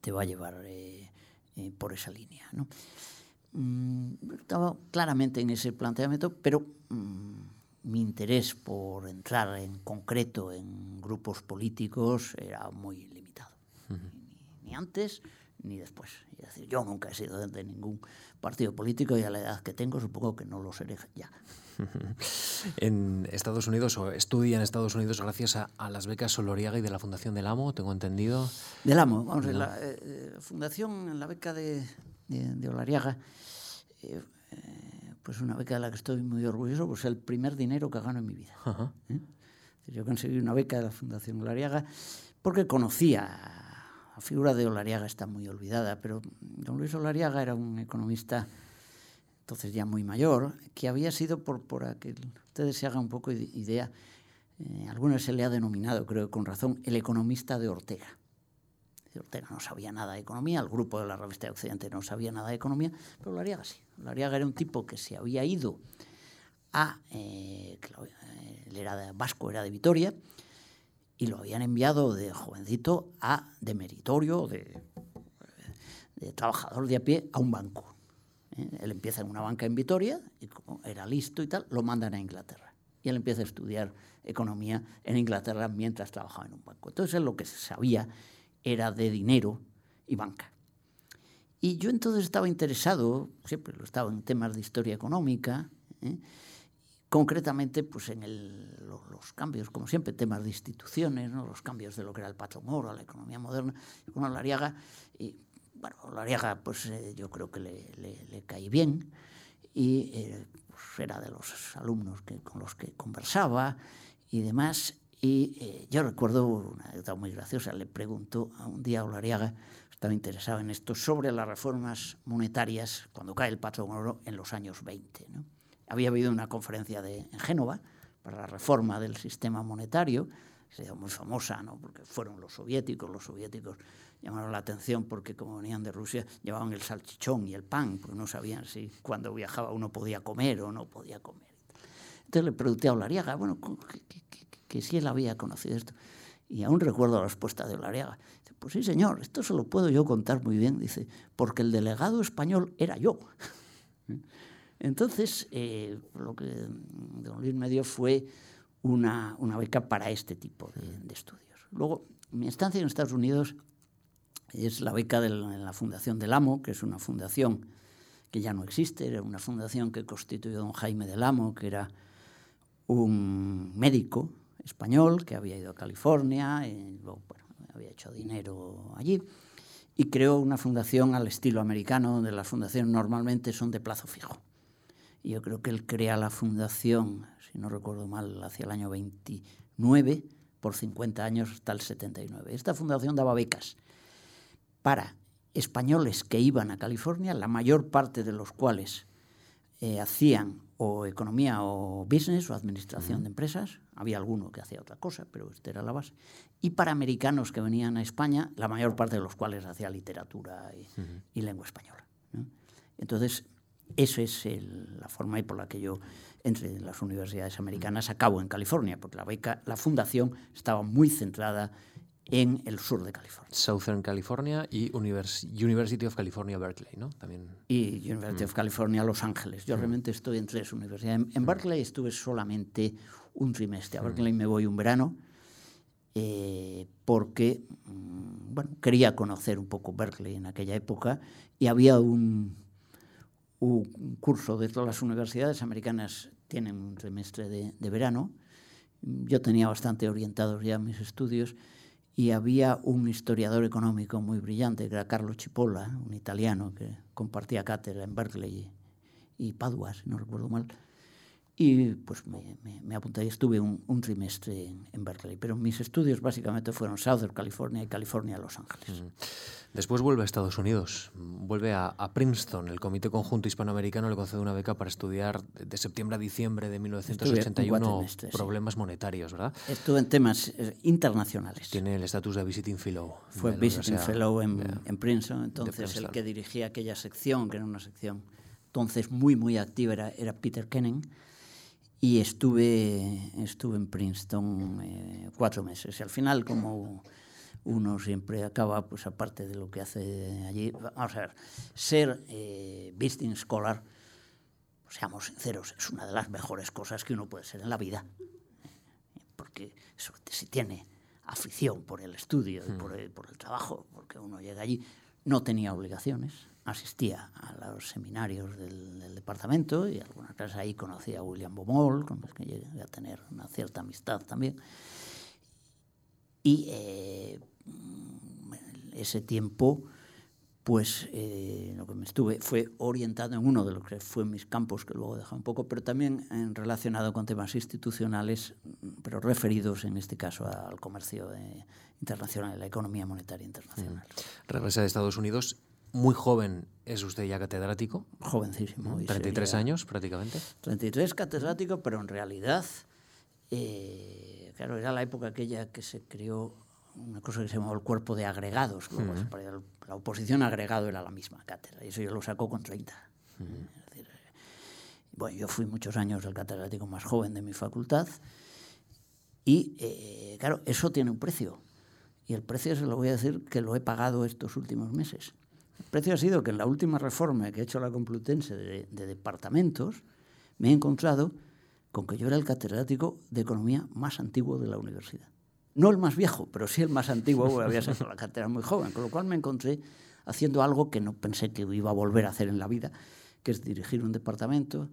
te va a llevar eh, eh, por esa línea. ¿no? Mm, estaba claramente en ese planteamiento, pero mm, mi interés por entrar en concreto en grupos políticos era muy limitado. Uh -huh. ni, ni antes ni después. Es decir, yo nunca he sido de ningún partido político y a la edad que tengo supongo que no lo seré ya. (laughs) En Estados Unidos, o estudia en Estados Unidos gracias a, a las becas Soloriaga y de la Fundación del Amo, tengo entendido. Del Amo, vamos, no. la eh, Fundación, la beca de, de, de Olariaga, eh, eh, pues una beca de la que estoy muy orgulloso, pues es el primer dinero que gano en mi vida. ¿eh? Yo conseguí una beca de la Fundación Olariaga porque conocía la figura de Olariaga está muy olvidada, pero don Luis Olariaga era un economista entonces ya muy mayor, que había sido, por, por que ustedes se hagan un poco de idea, eh, algunos se le ha denominado, creo con razón, el economista de Ortega. Ortega no sabía nada de economía, el grupo de la revista de Occidente no sabía nada de economía, pero Olariaga sí. Olariaga era un tipo que se había ido a, eh, eh, él era de vasco, era de Vitoria, y lo habían enviado de jovencito a de meritorio, de, trabajador de a pie, a un banco. ¿Eh? Él empieza en una banca en Vitoria y como era listo y tal, lo mandan a Inglaterra. Y él empieza a estudiar economía en Inglaterra mientras trabajaba en un banco. Entonces él lo que se sabía era de dinero y banca. Y yo entonces estaba interesado, siempre lo estaba en temas de historia económica, ¿eh? Concretamente pues en los, cambios, como siempre, temas de instituciones, los cambios de lo que era el patrón oro, la economía moderna, con Lariaga, y bueno, Lariaga pues eh, yo creo que le, le, le caí bien y eh, pues, era de los alumnos que, con los que conversaba y demás, y eh, yo recuerdo una anécdota muy graciosa, le pregunto a un día a Olariaga, estaba interesado en esto, sobre las reformas monetarias cuando cae el patrón oro en los años 20, ¿no? Había habido una conferencia de, en Génova para la reforma del sistema monetario, se dio muy famosa, ¿no? porque fueron los soviéticos, los soviéticos llamaron la atención porque como venían de Rusia llevaban el salchichón y el pan, porque no sabían si cuando viajaba uno podía comer o no podía comer. Entonces le pregunté a Olariaga, bueno, que, que, que, si él había conocido esto. Y aún recuerdo la respuesta de Olariaga. Dice, pues sí, señor, esto se lo puedo yo contar muy bien. Dice, porque el delegado español era yo. (laughs) Entonces, eh, lo que don Luis me dio fue una, beca para este tipo de, estudios. Luego, mi estancia en Estados Unidos es la beca de la, Fundación del Amo, que es una fundación que ya no existe, era una fundación que constituyó don Jaime del Amo, que era un médico español que había ido a California y luego, había hecho dinero allí y creó una fundación al estilo americano, donde las fundaciones normalmente son de plazo fijo yo creo que él crea la fundación, si no recuerdo mal, hacia el año 29, por 50 años hasta el 79. Esta fundación daba becas para españoles que iban a California, la mayor parte de los cuales eh, hacían o economía o business o administración de empresas, había alguno que hacía otra cosa, pero esta era la base, y para americanos que venían a España, la mayor parte de los cuales hacía literatura y, lengua española. Entonces, esa es la forma y por la que yo entre las universidades americanas acabo en California, porque la beca, la fundación estaba muy centrada en el sur de California. Southern California y University of California, Berkeley, ¿no? También. Y University of mm. California, Los Ángeles. Yo mm. realmente estoy en tres universidades. En, mm. Berkeley estuve solamente un trimestre. A Berkeley me voy un verano eh, porque, bueno, quería conocer un poco Berkeley en aquella época y había un, un curso de todas las universidades americanas tienen un trimestre de, de verano. Yo tenía bastante orientados ya mis estudios y había un historiador económico muy brillante, que era Carlo Cipolla, un italiano que compartía cátedra en Berkeley y, Padua, si no recuerdo mal. Y pues me, me, apunté y estuve un, un trimestre en, Berkeley. Pero mis estudios básicamente fueron Southern California y California, Los Ángeles. Después vuelve a Estados Unidos, vuelve a, Princeton. El Comité Conjunto Hispanoamericano le concede una beca para estudiar de septiembre a diciembre de 1981 problemas monetarios, ¿verdad? Estuve en temas eh, internacionales. Tiene el estatus de Visiting Fellow. Fue Visiting Fellow en, en, Princeton, entonces el que dirigía aquella sección, que era una sección entonces muy, muy activa, era, era Peter Kenning y estuve, estuve en Princeton eh, cuatro meses. Y al final, como uno siempre acaba, pues aparte de lo que hace allí, vamos a ver, ser eh, visiting scholar, seamos sinceros, es una de las mejores cosas que uno puede ser en la vida. Porque si tiene afición por el estudio y por hmm. el, por el trabajo, porque uno llega allí, no tenía obligaciones, asistía a los seminarios del, departamento y algunas veces ahí conocía a William Bomol, con los que llegué a tener una cierta amistad también. Y eh, ese tiempo, pues eh, lo que me estuve fue orientado en uno de los que fue mis campos, que luego dejé un poco, pero también relacionado con temas institucionales, pero referidos en este caso al comercio eh, internacional, a la economía monetaria internacional. Regresa de Estados Unidos muy joven es usted ya catedrático. Jovencísimo. 33 años prácticamente. 33 catedrático, pero en realidad, eh, claro, era la época aquella que se creó una cosa que se llamaba el cuerpo de agregados. La oposición agregado era la misma cátedra, y eso yo lo sacó con 30. bueno, yo fui muchos años el catedrático más joven de mi facultad, y eh, claro, eso tiene un precio. Y el precio se lo voy a decir que lo he pagado estos últimos meses. El precio ha sido que en la última reforma que ha hecho la Complutense de, departamentos, me he encontrado con que yo era el catedrático de economía más antiguo de la universidad. No el más viejo, pero sí el más antiguo, porque había sido la cátedra muy joven, con lo cual me encontré haciendo algo que no pensé que iba a volver a hacer en la vida, que es dirigir un departamento,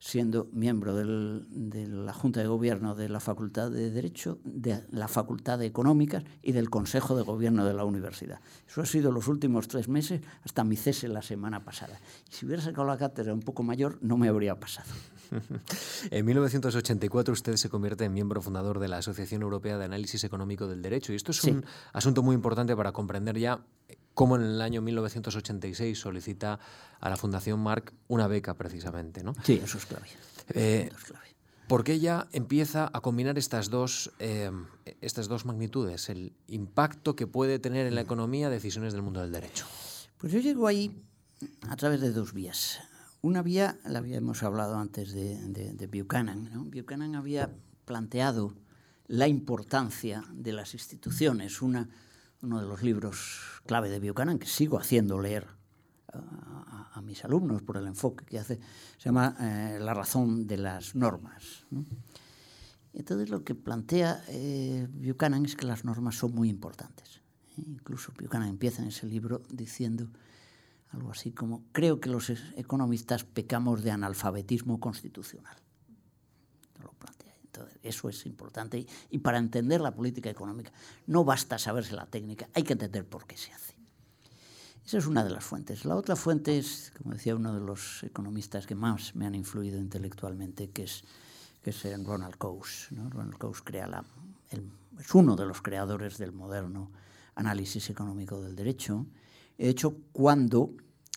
siendo miembro de la Junta de Gobierno de la Facultad de Derecho, de la Facultad de Económicas y del Consejo de Gobierno de la Universidad. Eso ha sido los últimos tres meses hasta mi cese la semana pasada. Y si hubiera sacado la cátedra un poco mayor, no me habría pasado. (laughs) en 1984 usted se convierte en miembro fundador de la Asociación Europea de Análisis Económico del Derecho. Y esto es un asunto muy importante para comprender ya cómo en el año 1986 solicita a la Fundación Marc una beca precisamente. ¿no? Sí, eso es clave. Eh, ¿Por qué ella empieza a combinar estas dos, eh, estas dos magnitudes? El impacto que puede tener en la economía decisiones del mundo del derecho. Pues yo llego ahí a través de dos vías. Una vía, la habíamos hablado antes de, Buchanan. Buchanan había planteado la importancia de las instituciones, una, uno de los libros clave de Buchanan que sigo haciendo leer a, mis alumnos por el enfoque que hace, se llama eh, La razón de las normas. Entonces lo que plantea eh, Buchanan es que las normas son muy importantes. Incluso Buchanan empieza en ese libro diciendo algo así como, creo que los economistas pecamos de analfabetismo constitucional. Eso es importante. Y, para entender la política económica no basta saberse la técnica, hay que entender por qué se hace. Esa es una de las fuentes. La otra fuente es, como decía uno de los economistas que más me han influido intelectualmente, que es, que es Ronald Coase. Ronald Coase crea la, es uno de los creadores del moderno análisis económico del derecho. De hecho, cuando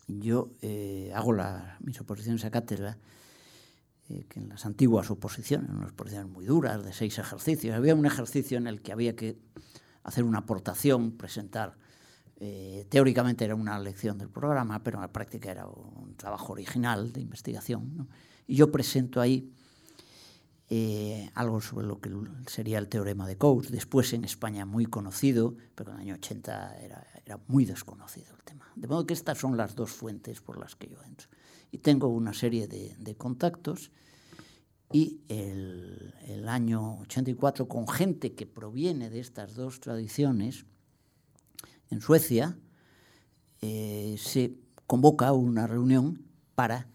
yo eh, hago la, mis oposiciones a cátedra, eh, que en las antiguas oposiciones, unas oposiciones muy duras, de seis ejercicios, había un ejercicio en el que había que hacer una aportación, presentar eh, teóricamente era una lección del programa, pero en la práctica era un trabajo original de investigación. Y yo presento ahí eh, algo sobre lo que sería el teorema de Coase, después en España muy conocido, pero en el año 80 era, era, muy desconocido el tema. De modo que estas son las dos fuentes por las que yo entro. Y tengo una serie de, de contactos y el, el año 84 con gente que proviene de estas dos tradiciones, en Suecia, eh, se convoca una reunión para,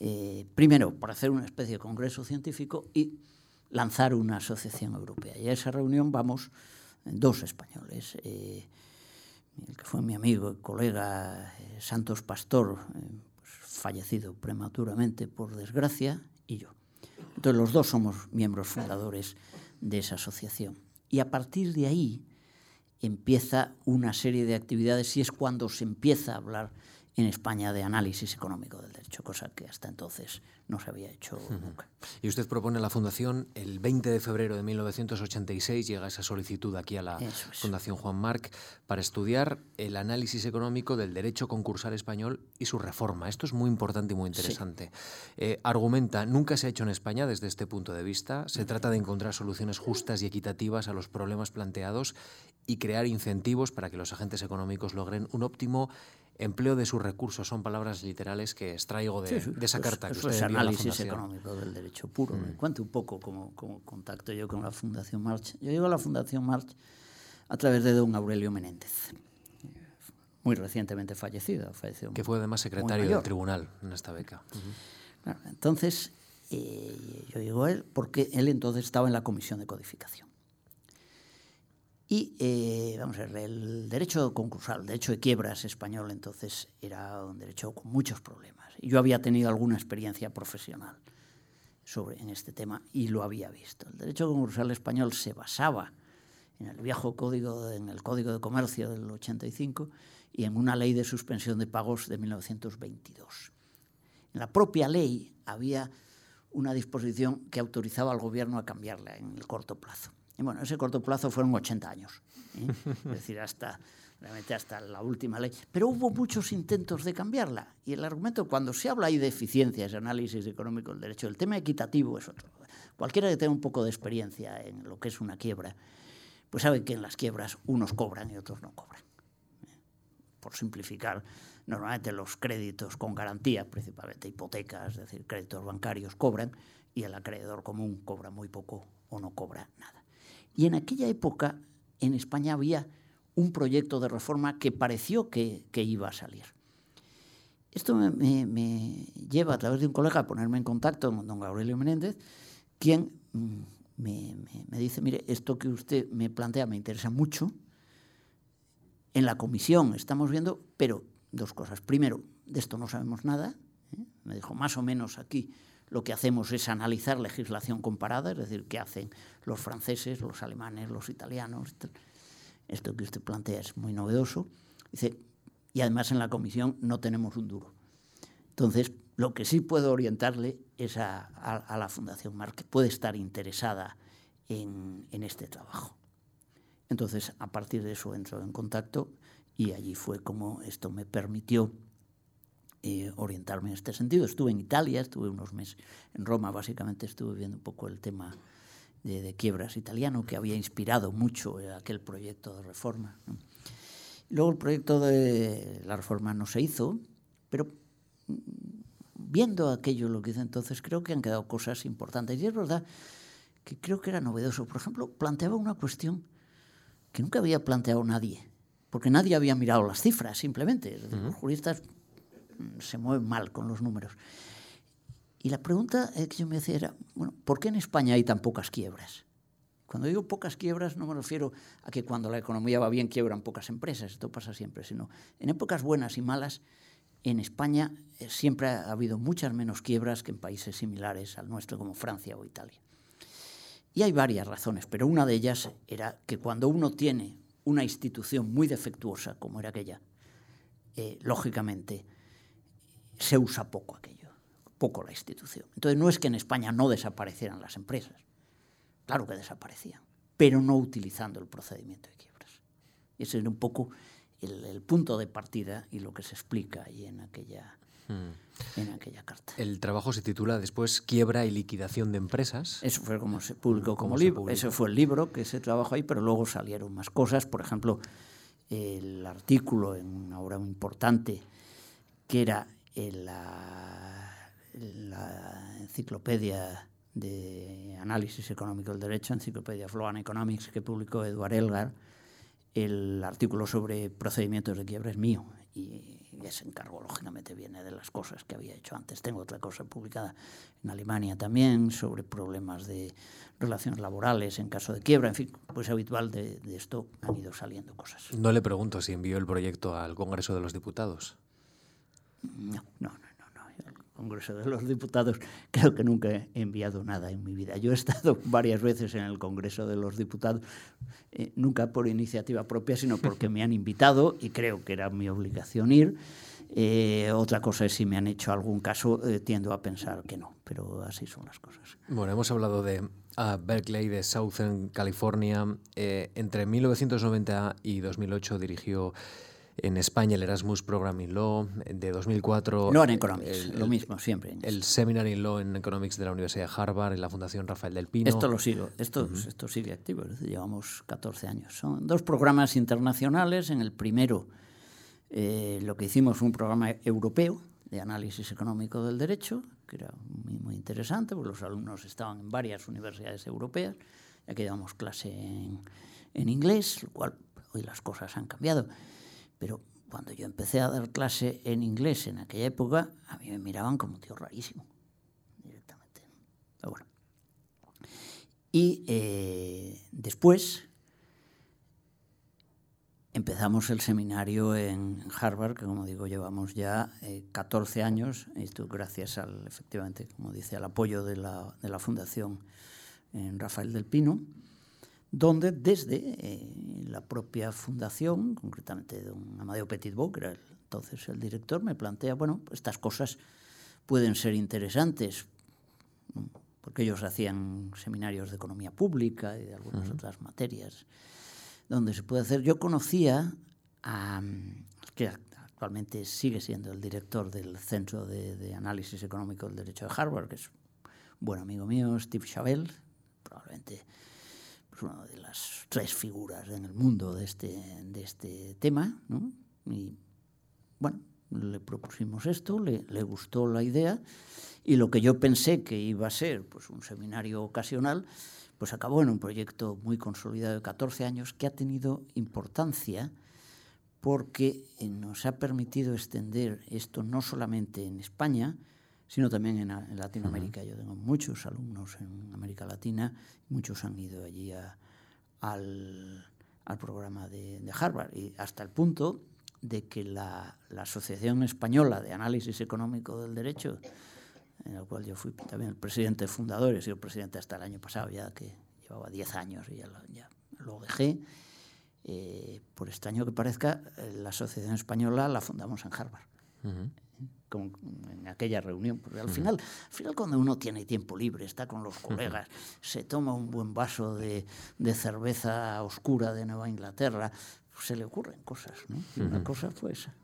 eh, primero, para hacer una especie de congreso científico y lanzar una asociación europea. Y a esa reunión vamos dos españoles, eh, el que fue mi amigo y colega Santos Pastor, pues, fallecido prematuramente por desgracia, y yo. Entonces los dos somos miembros fundadores de esa asociación. Y a partir de ahí, empieza una serie de actividades y es cuando se empieza a hablar en España de análisis económico del derecho, cosa que hasta entonces no se había hecho nunca. Y usted propone la Fundación, el 20 de febrero de 1986 llega esa solicitud aquí a la Fundación Juan Marc para estudiar el análisis económico del derecho concursal español y su reforma. Esto es muy importante y muy interesante. Eh, argumenta, nunca se ha hecho en España desde este punto de vista. Se trata de encontrar soluciones justas y equitativas a los problemas planteados y crear incentivos para que los agentes económicos logren un óptimo empleo de sus recursos. Son palabras literales que extraigo de, esa carta que usted es análisis económico del derecho puro. Mm. cuento un poco cómo, contacto yo con la Fundación March. Yo llego a la Fundación March a través de don Aurelio Menéndez, muy recientemente fallecido. Que fue además secretario del tribunal en esta beca. entonces, eh, yo llego a él porque él entonces estaba en la comisión de codificación. Y, eh, vamos a ver, el derecho concursal, el derecho de quiebras español, entonces era un derecho con muchos problemas. Yo había tenido alguna experiencia profesional sobre, en este tema y lo había visto. El derecho concursal español se basaba en el viejo código, en el Código de Comercio del 85 y en una ley de suspensión de pagos de 1922. En la propia ley había una disposición que autorizaba al gobierno a cambiarla en el corto plazo. Y bueno, ese corto plazo fueron 80 años, ¿eh? es decir, hasta, realmente hasta la última ley. Pero hubo muchos intentos de cambiarla. Y el argumento, cuando se habla ahí de eficiencias, análisis económico del derecho, el tema equitativo es otro. Cualquiera que tenga un poco de experiencia en lo que es una quiebra, pues sabe que en las quiebras unos cobran y otros no cobran. ¿eh? Por simplificar, normalmente los créditos con garantía, principalmente hipotecas, es decir, créditos bancarios, cobran y el acreedor común cobra muy poco o no cobra nada. Y en aquella época en España había un proyecto de reforma que pareció que, iba a salir. Esto me, lleva a través de un colega a ponerme en contacto con don Aurelio Menéndez, quien mm, me, dice, mire, esto que usted me plantea me interesa mucho. En la comisión estamos viendo, pero dos cosas. Primero, de esto no sabemos nada. ¿eh? Me dijo, más o menos aquí lo que hacemos es analizar legislación comparada, es decir, qué hacen los franceses, los alemanes, los italianos. Esto que usted plantea es muy novedoso. Dice, y además en la comisión no tenemos un duro. Entonces, lo que sí puedo orientarle es a, la Fundación Mar, que puede estar interesada en, en este trabajo. Entonces, a partir de eso entro en contacto y allí fue como esto me permitió eh, orientarme en este sentido. Estuve en Italia, estuve unos meses en Roma, básicamente estuve viendo un poco el tema de, quiebras italiano, que había inspirado mucho aquel proyecto de reforma. Luego el proyecto de la reforma no se hizo, pero mm, viendo aquello lo que hice entonces, creo que han quedado cosas importantes. Y es verdad que creo que era novedoso. Por ejemplo, planteaba una cuestión que nunca había planteado nadie, porque nadie había mirado las cifras, simplemente. Los juristas se mueve mal con los números. Y la pregunta que yo me hacía era, bueno, ¿por qué en España hay tan pocas quiebras? Cuando digo pocas quiebras no me refiero a que cuando la economía va bien quiebran pocas empresas, esto pasa siempre, sino en épocas buenas y malas, en España eh, siempre ha habido muchas menos quiebras que en países similares al nuestro como Francia o Italia. Y hay varias razones, pero una de ellas era que cuando uno tiene una institución muy defectuosa como era aquella, eh, lógicamente se usa poco aquello, poco la institución. Entonces no es que en España no desaparecieran las empresas, claro que desaparecían, pero no utilizando el procedimiento de quiebras. Ese era un poco el, punto de partida y lo que se explica ahí en aquella, hmm. en aquella carta. El trabajo se titula después Quiebra y liquidación de empresas. Eso fue como se publicó como libro. Ese fue el libro que se trabajó ahí, pero luego salieron más cosas. Por ejemplo, el artículo en una obra muy importante que era en la, la enciclopedia de análisis económico del derecho, enciclopedia Flow Economics, que publicó Eduard Elgar, el artículo sobre procedimientos de quiebra es mío y ese encargo lógicamente viene de las cosas que había hecho antes. Tengo otra cosa publicada en Alemania también sobre problemas de relaciones laborales en caso de quiebra, en fin, pues habitual de, de esto han ido saliendo cosas. No le pregunto si envió el proyecto al Congreso de los Diputados. No, no, no. Congreso de los Diputados, creo que nunca he enviado nada en mi vida. Yo he estado (laughs) varias veces en el Congreso de los Diputados, eh, nunca por iniciativa propia, sino porque me han invitado y creo que era mi obligación ir. Eh, otra cosa es si me han hecho algún caso, eh, tiendo a pensar que no, pero así son las cosas. Bueno, hemos hablado de Berkeley, de Southern California. entre 1990 y 2008 dirigió en España el Erasmus Programming Law de 2004. No en Economics, lo mismo, siempre. El Seminar in Law en Economics de la Universidad de Harvard, en la Fundación Rafael del Pino. Esto lo sigo, esto, esto sigue activo, llevamos 14 años. Son dos programas internacionales. En el primero, eh, lo que hicimos fue un programa europeo de análisis económico del derecho, que era muy, muy interesante, porque los alumnos estaban en varias universidades europeas, ya que dábamos clase en, en inglés, lo cual hoy las cosas han cambiado. Pero cuando yo empecé a dar clase en inglés en aquella época, a mí me miraban como un tío rarísimo, directamente. Pero bueno. Y eh, después empezamos el seminario en Harvard, que como digo, llevamos ya 14 eh, años, esto gracias al, efectivamente, como dice, al apoyo de la, de la Fundación en Rafael del Pino donde desde eh, la propia fundación, concretamente don Amadeo Petitbou, que era entonces el director, me plantea, bueno, estas cosas pueden ser interesantes, porque ellos hacían seminarios de economía pública y de algunas otras materias, donde se puede hacer. Yo conocía a, que actualmente sigue siendo el director del Centro de, de Análisis Económico del Derecho de Harvard, que es un buen amigo mío, Steve Chabel, probablemente una de las tres figuras en el mundo de este, de este tema, ¿no? Y bueno, le propusimos esto, le, le, gustó la idea y lo que yo pensé que iba a ser pues, un seminario ocasional, pues acabó en un proyecto muy consolidado de 14 años que ha tenido importancia porque nos ha permitido extender esto no solamente en España, sino también en, en Latinoamérica. Yo tengo muchos alumnos en América Latina, muchos han ido allí a, al, al, programa de, de, Harvard, y hasta el punto de que la, la, Asociación Española de Análisis Económico del Derecho, en la cual yo fui también el presidente fundador, he sido presidente hasta el año pasado, ya que llevaba 10 años y ya lo, ya lo dejé, eh, por extraño que parezca, la Asociación Española la fundamos en Harvard. Uh -huh en aquella reunión, porque al final, al final cuando uno tiene tiempo libre, está con los colegas, se toma un buen vaso de, de cerveza oscura de Nueva Inglaterra, pues se le ocurren cosas, ¿no? Y una cosa fue esa.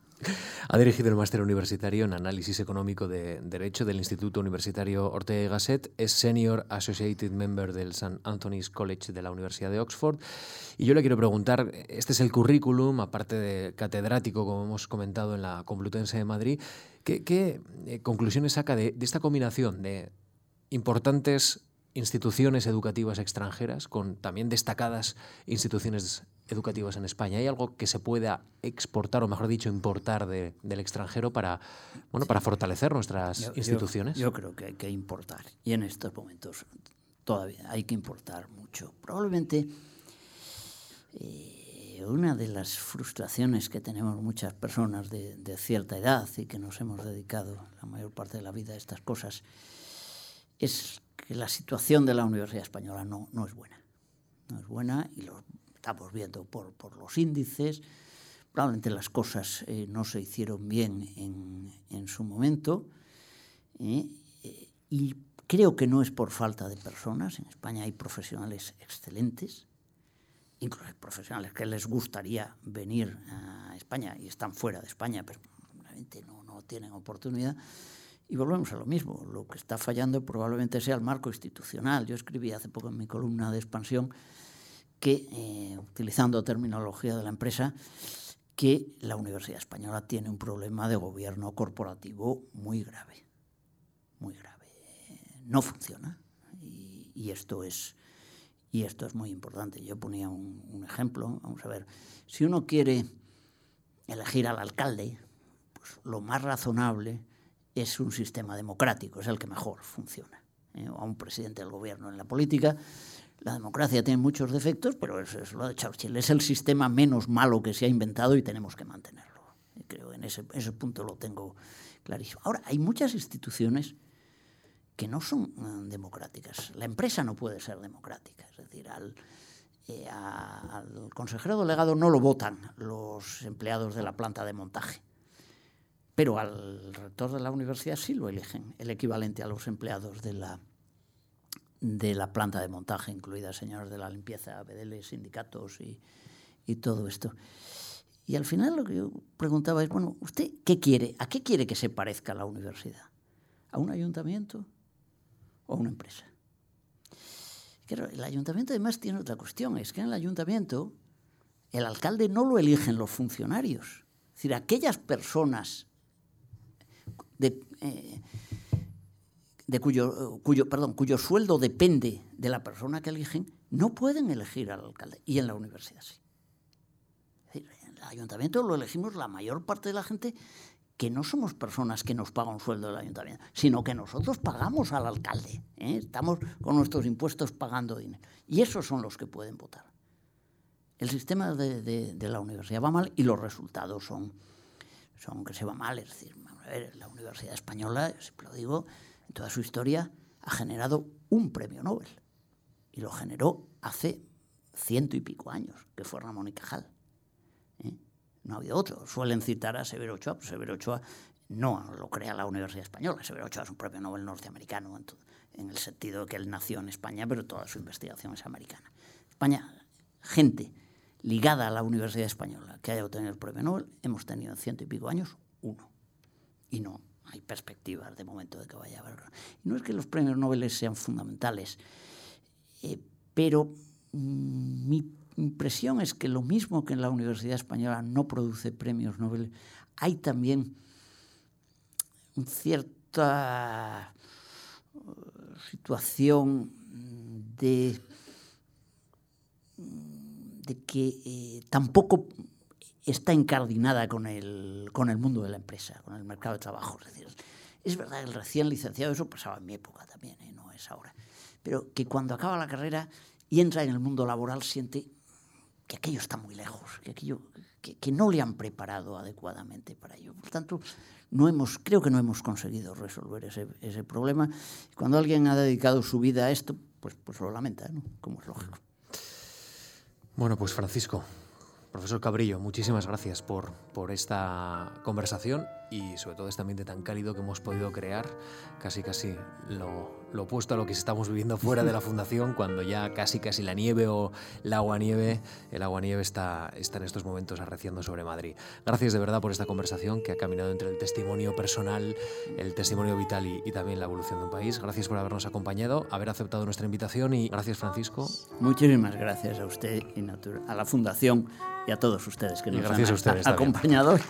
Ha dirigido el máster universitario en análisis económico de Derecho del Instituto Universitario Ortega y Gasset, es Senior Associated Member del St. Anthony's College de la Universidad de Oxford. Y yo le quiero preguntar, este es el currículum, aparte de catedrático, como hemos comentado en la Complutense de Madrid, ¿qué, qué eh, conclusiones saca de, de esta combinación de importantes instituciones educativas extranjeras con también destacadas instituciones educativas en España. ¿Hay algo que se pueda exportar, o mejor dicho, importar de, del extranjero para, bueno, para fortalecer nuestras yo, instituciones? Yo, yo, creo que hay que importar. Y en estos momentos todavía hay que importar mucho. Probablemente eh, una de las frustraciones que tenemos muchas personas de, cierta edad y que nos hemos dedicado la mayor parte de la vida a estas cosas es que la situación de la Universidad Española no, no es buena. No es buena y lo estamos viendo por, por los índices. Probablemente las cosas eh, no se hicieron bien en, en su momento. ¿eh? Eh, y creo que no es por falta de personas. En España hay profesionales excelentes, incluso profesionales que les gustaría venir a España y están fuera de España, pero realmente no, no tienen oportunidad. Y volvemos a lo mismo, lo que está fallando probablemente sea el marco institucional. Yo escribí hace poco en mi columna de expansión que, eh, utilizando terminología de la empresa, que la Universidad Española tiene un problema de gobierno corporativo muy grave, muy grave. No funciona y esto es y esto es muy importante. Yo ponía un, ejemplo, vamos a ver, si uno quiere elegir al alcalde, pues lo más razonable es un sistema democrático, es el que mejor funciona. ¿eh? O a un presidente del gobierno en la política. La democracia tiene muchos defectos, pero eso es lo de Churchill. Es el sistema menos malo que se ha inventado y tenemos que mantenerlo. Creo que en ese, ese punto lo tengo clarísimo. Ahora, hay muchas instituciones que no son uh, democráticas. La empresa no puede ser democrática. Es decir, al, eh, al consejero delegado no lo votan los empleados de la planta de montaje pero al rector de la universidad sí lo eligen, el equivalente a los empleados de la, de la planta de montaje, incluidas señores de la limpieza, bedeles, sindicatos y, y todo esto. Y al final lo que yo preguntaba es, bueno, ¿usted qué quiere? ¿A qué quiere que se parezca la universidad? ¿A un ayuntamiento o una empresa? El ayuntamiento además tiene otra cuestión, es que en el ayuntamiento el alcalde no lo eligen los funcionarios. Es decir, aquellas personas de, eh, cuyo, cuyo sueldo depende de la persona que eligen, no pueden elegir al alcalde. Y en la universidad sí. Es decir, en el ayuntamiento lo elegimos la mayor parte de la gente que no somos personas que nos pagan un sueldo del ayuntamiento, sino que nosotros pagamos al alcalde. ¿eh? Estamos con nuestros impuestos pagando dinero. Y esos son los que pueden votar. El sistema de, de, de la universidad va mal y los resultados son, son que se va mal. Es decir, ver, la Universidad Española, siempre lo digo, en toda su historia ha generado un premio Nobel. Y lo generó hace ciento y pico años, que fue Ramón y Cajal. No ha habido otro. Suelen citar a Severo Ochoa, pero Severo Ochoa no lo crea la Universidad Española. Severo Ochoa es un premio Nobel norteamericano, en, el sentido de que él nació en España, pero toda su investigación es americana. España, gente ligada a la Universidad Española que haya obtenido el premio Nobel, hemos tenido en ciento y pico años uno y no hay perspectivas de momento de que vaya a haber. No es que los premios Nobel sean fundamentales, eh, pero mm, mi impresión es que lo mismo que en la Universidad Española no produce premios Nobel, hay también cierta uh, situación de, de que eh, tampoco está incardinada con el, con el mundo de la empresa, con el mercado de trabajo. Es verdad que el recién licenciado, eso pasaba en mi época también, ¿eh? no es ahora, pero que cuando acaba la carrera y entra en el mundo laboral siente que aquello está muy lejos, que aquello que, no le han preparado adecuadamente para ello. Por tanto, no hemos, creo que no hemos conseguido resolver ese, ese problema. Cuando alguien ha dedicado su vida a esto, pues, pues lo lamenta, ¿no? como es lógico. Bueno, pues Francisco, Profesor Cabrillo, muchísimas gracias por, por esta conversación y sobre todo este ambiente tan cálido que hemos podido crear, casi casi lo, lo opuesto a lo que estamos viviendo fuera de la (laughs) fundación, cuando ya casi casi la nieve o el agua nieve, el agua nieve está, está en estos momentos arreciando sobre Madrid. Gracias de verdad por esta conversación que ha caminado entre el testimonio personal, el testimonio vital y, y también la evolución de un país. Gracias por habernos acompañado, haber aceptado nuestra invitación y gracias Francisco. Muchísimas gracias a usted y a la fundación y a todos ustedes que nos gracias han a ustedes acompañado. (laughs)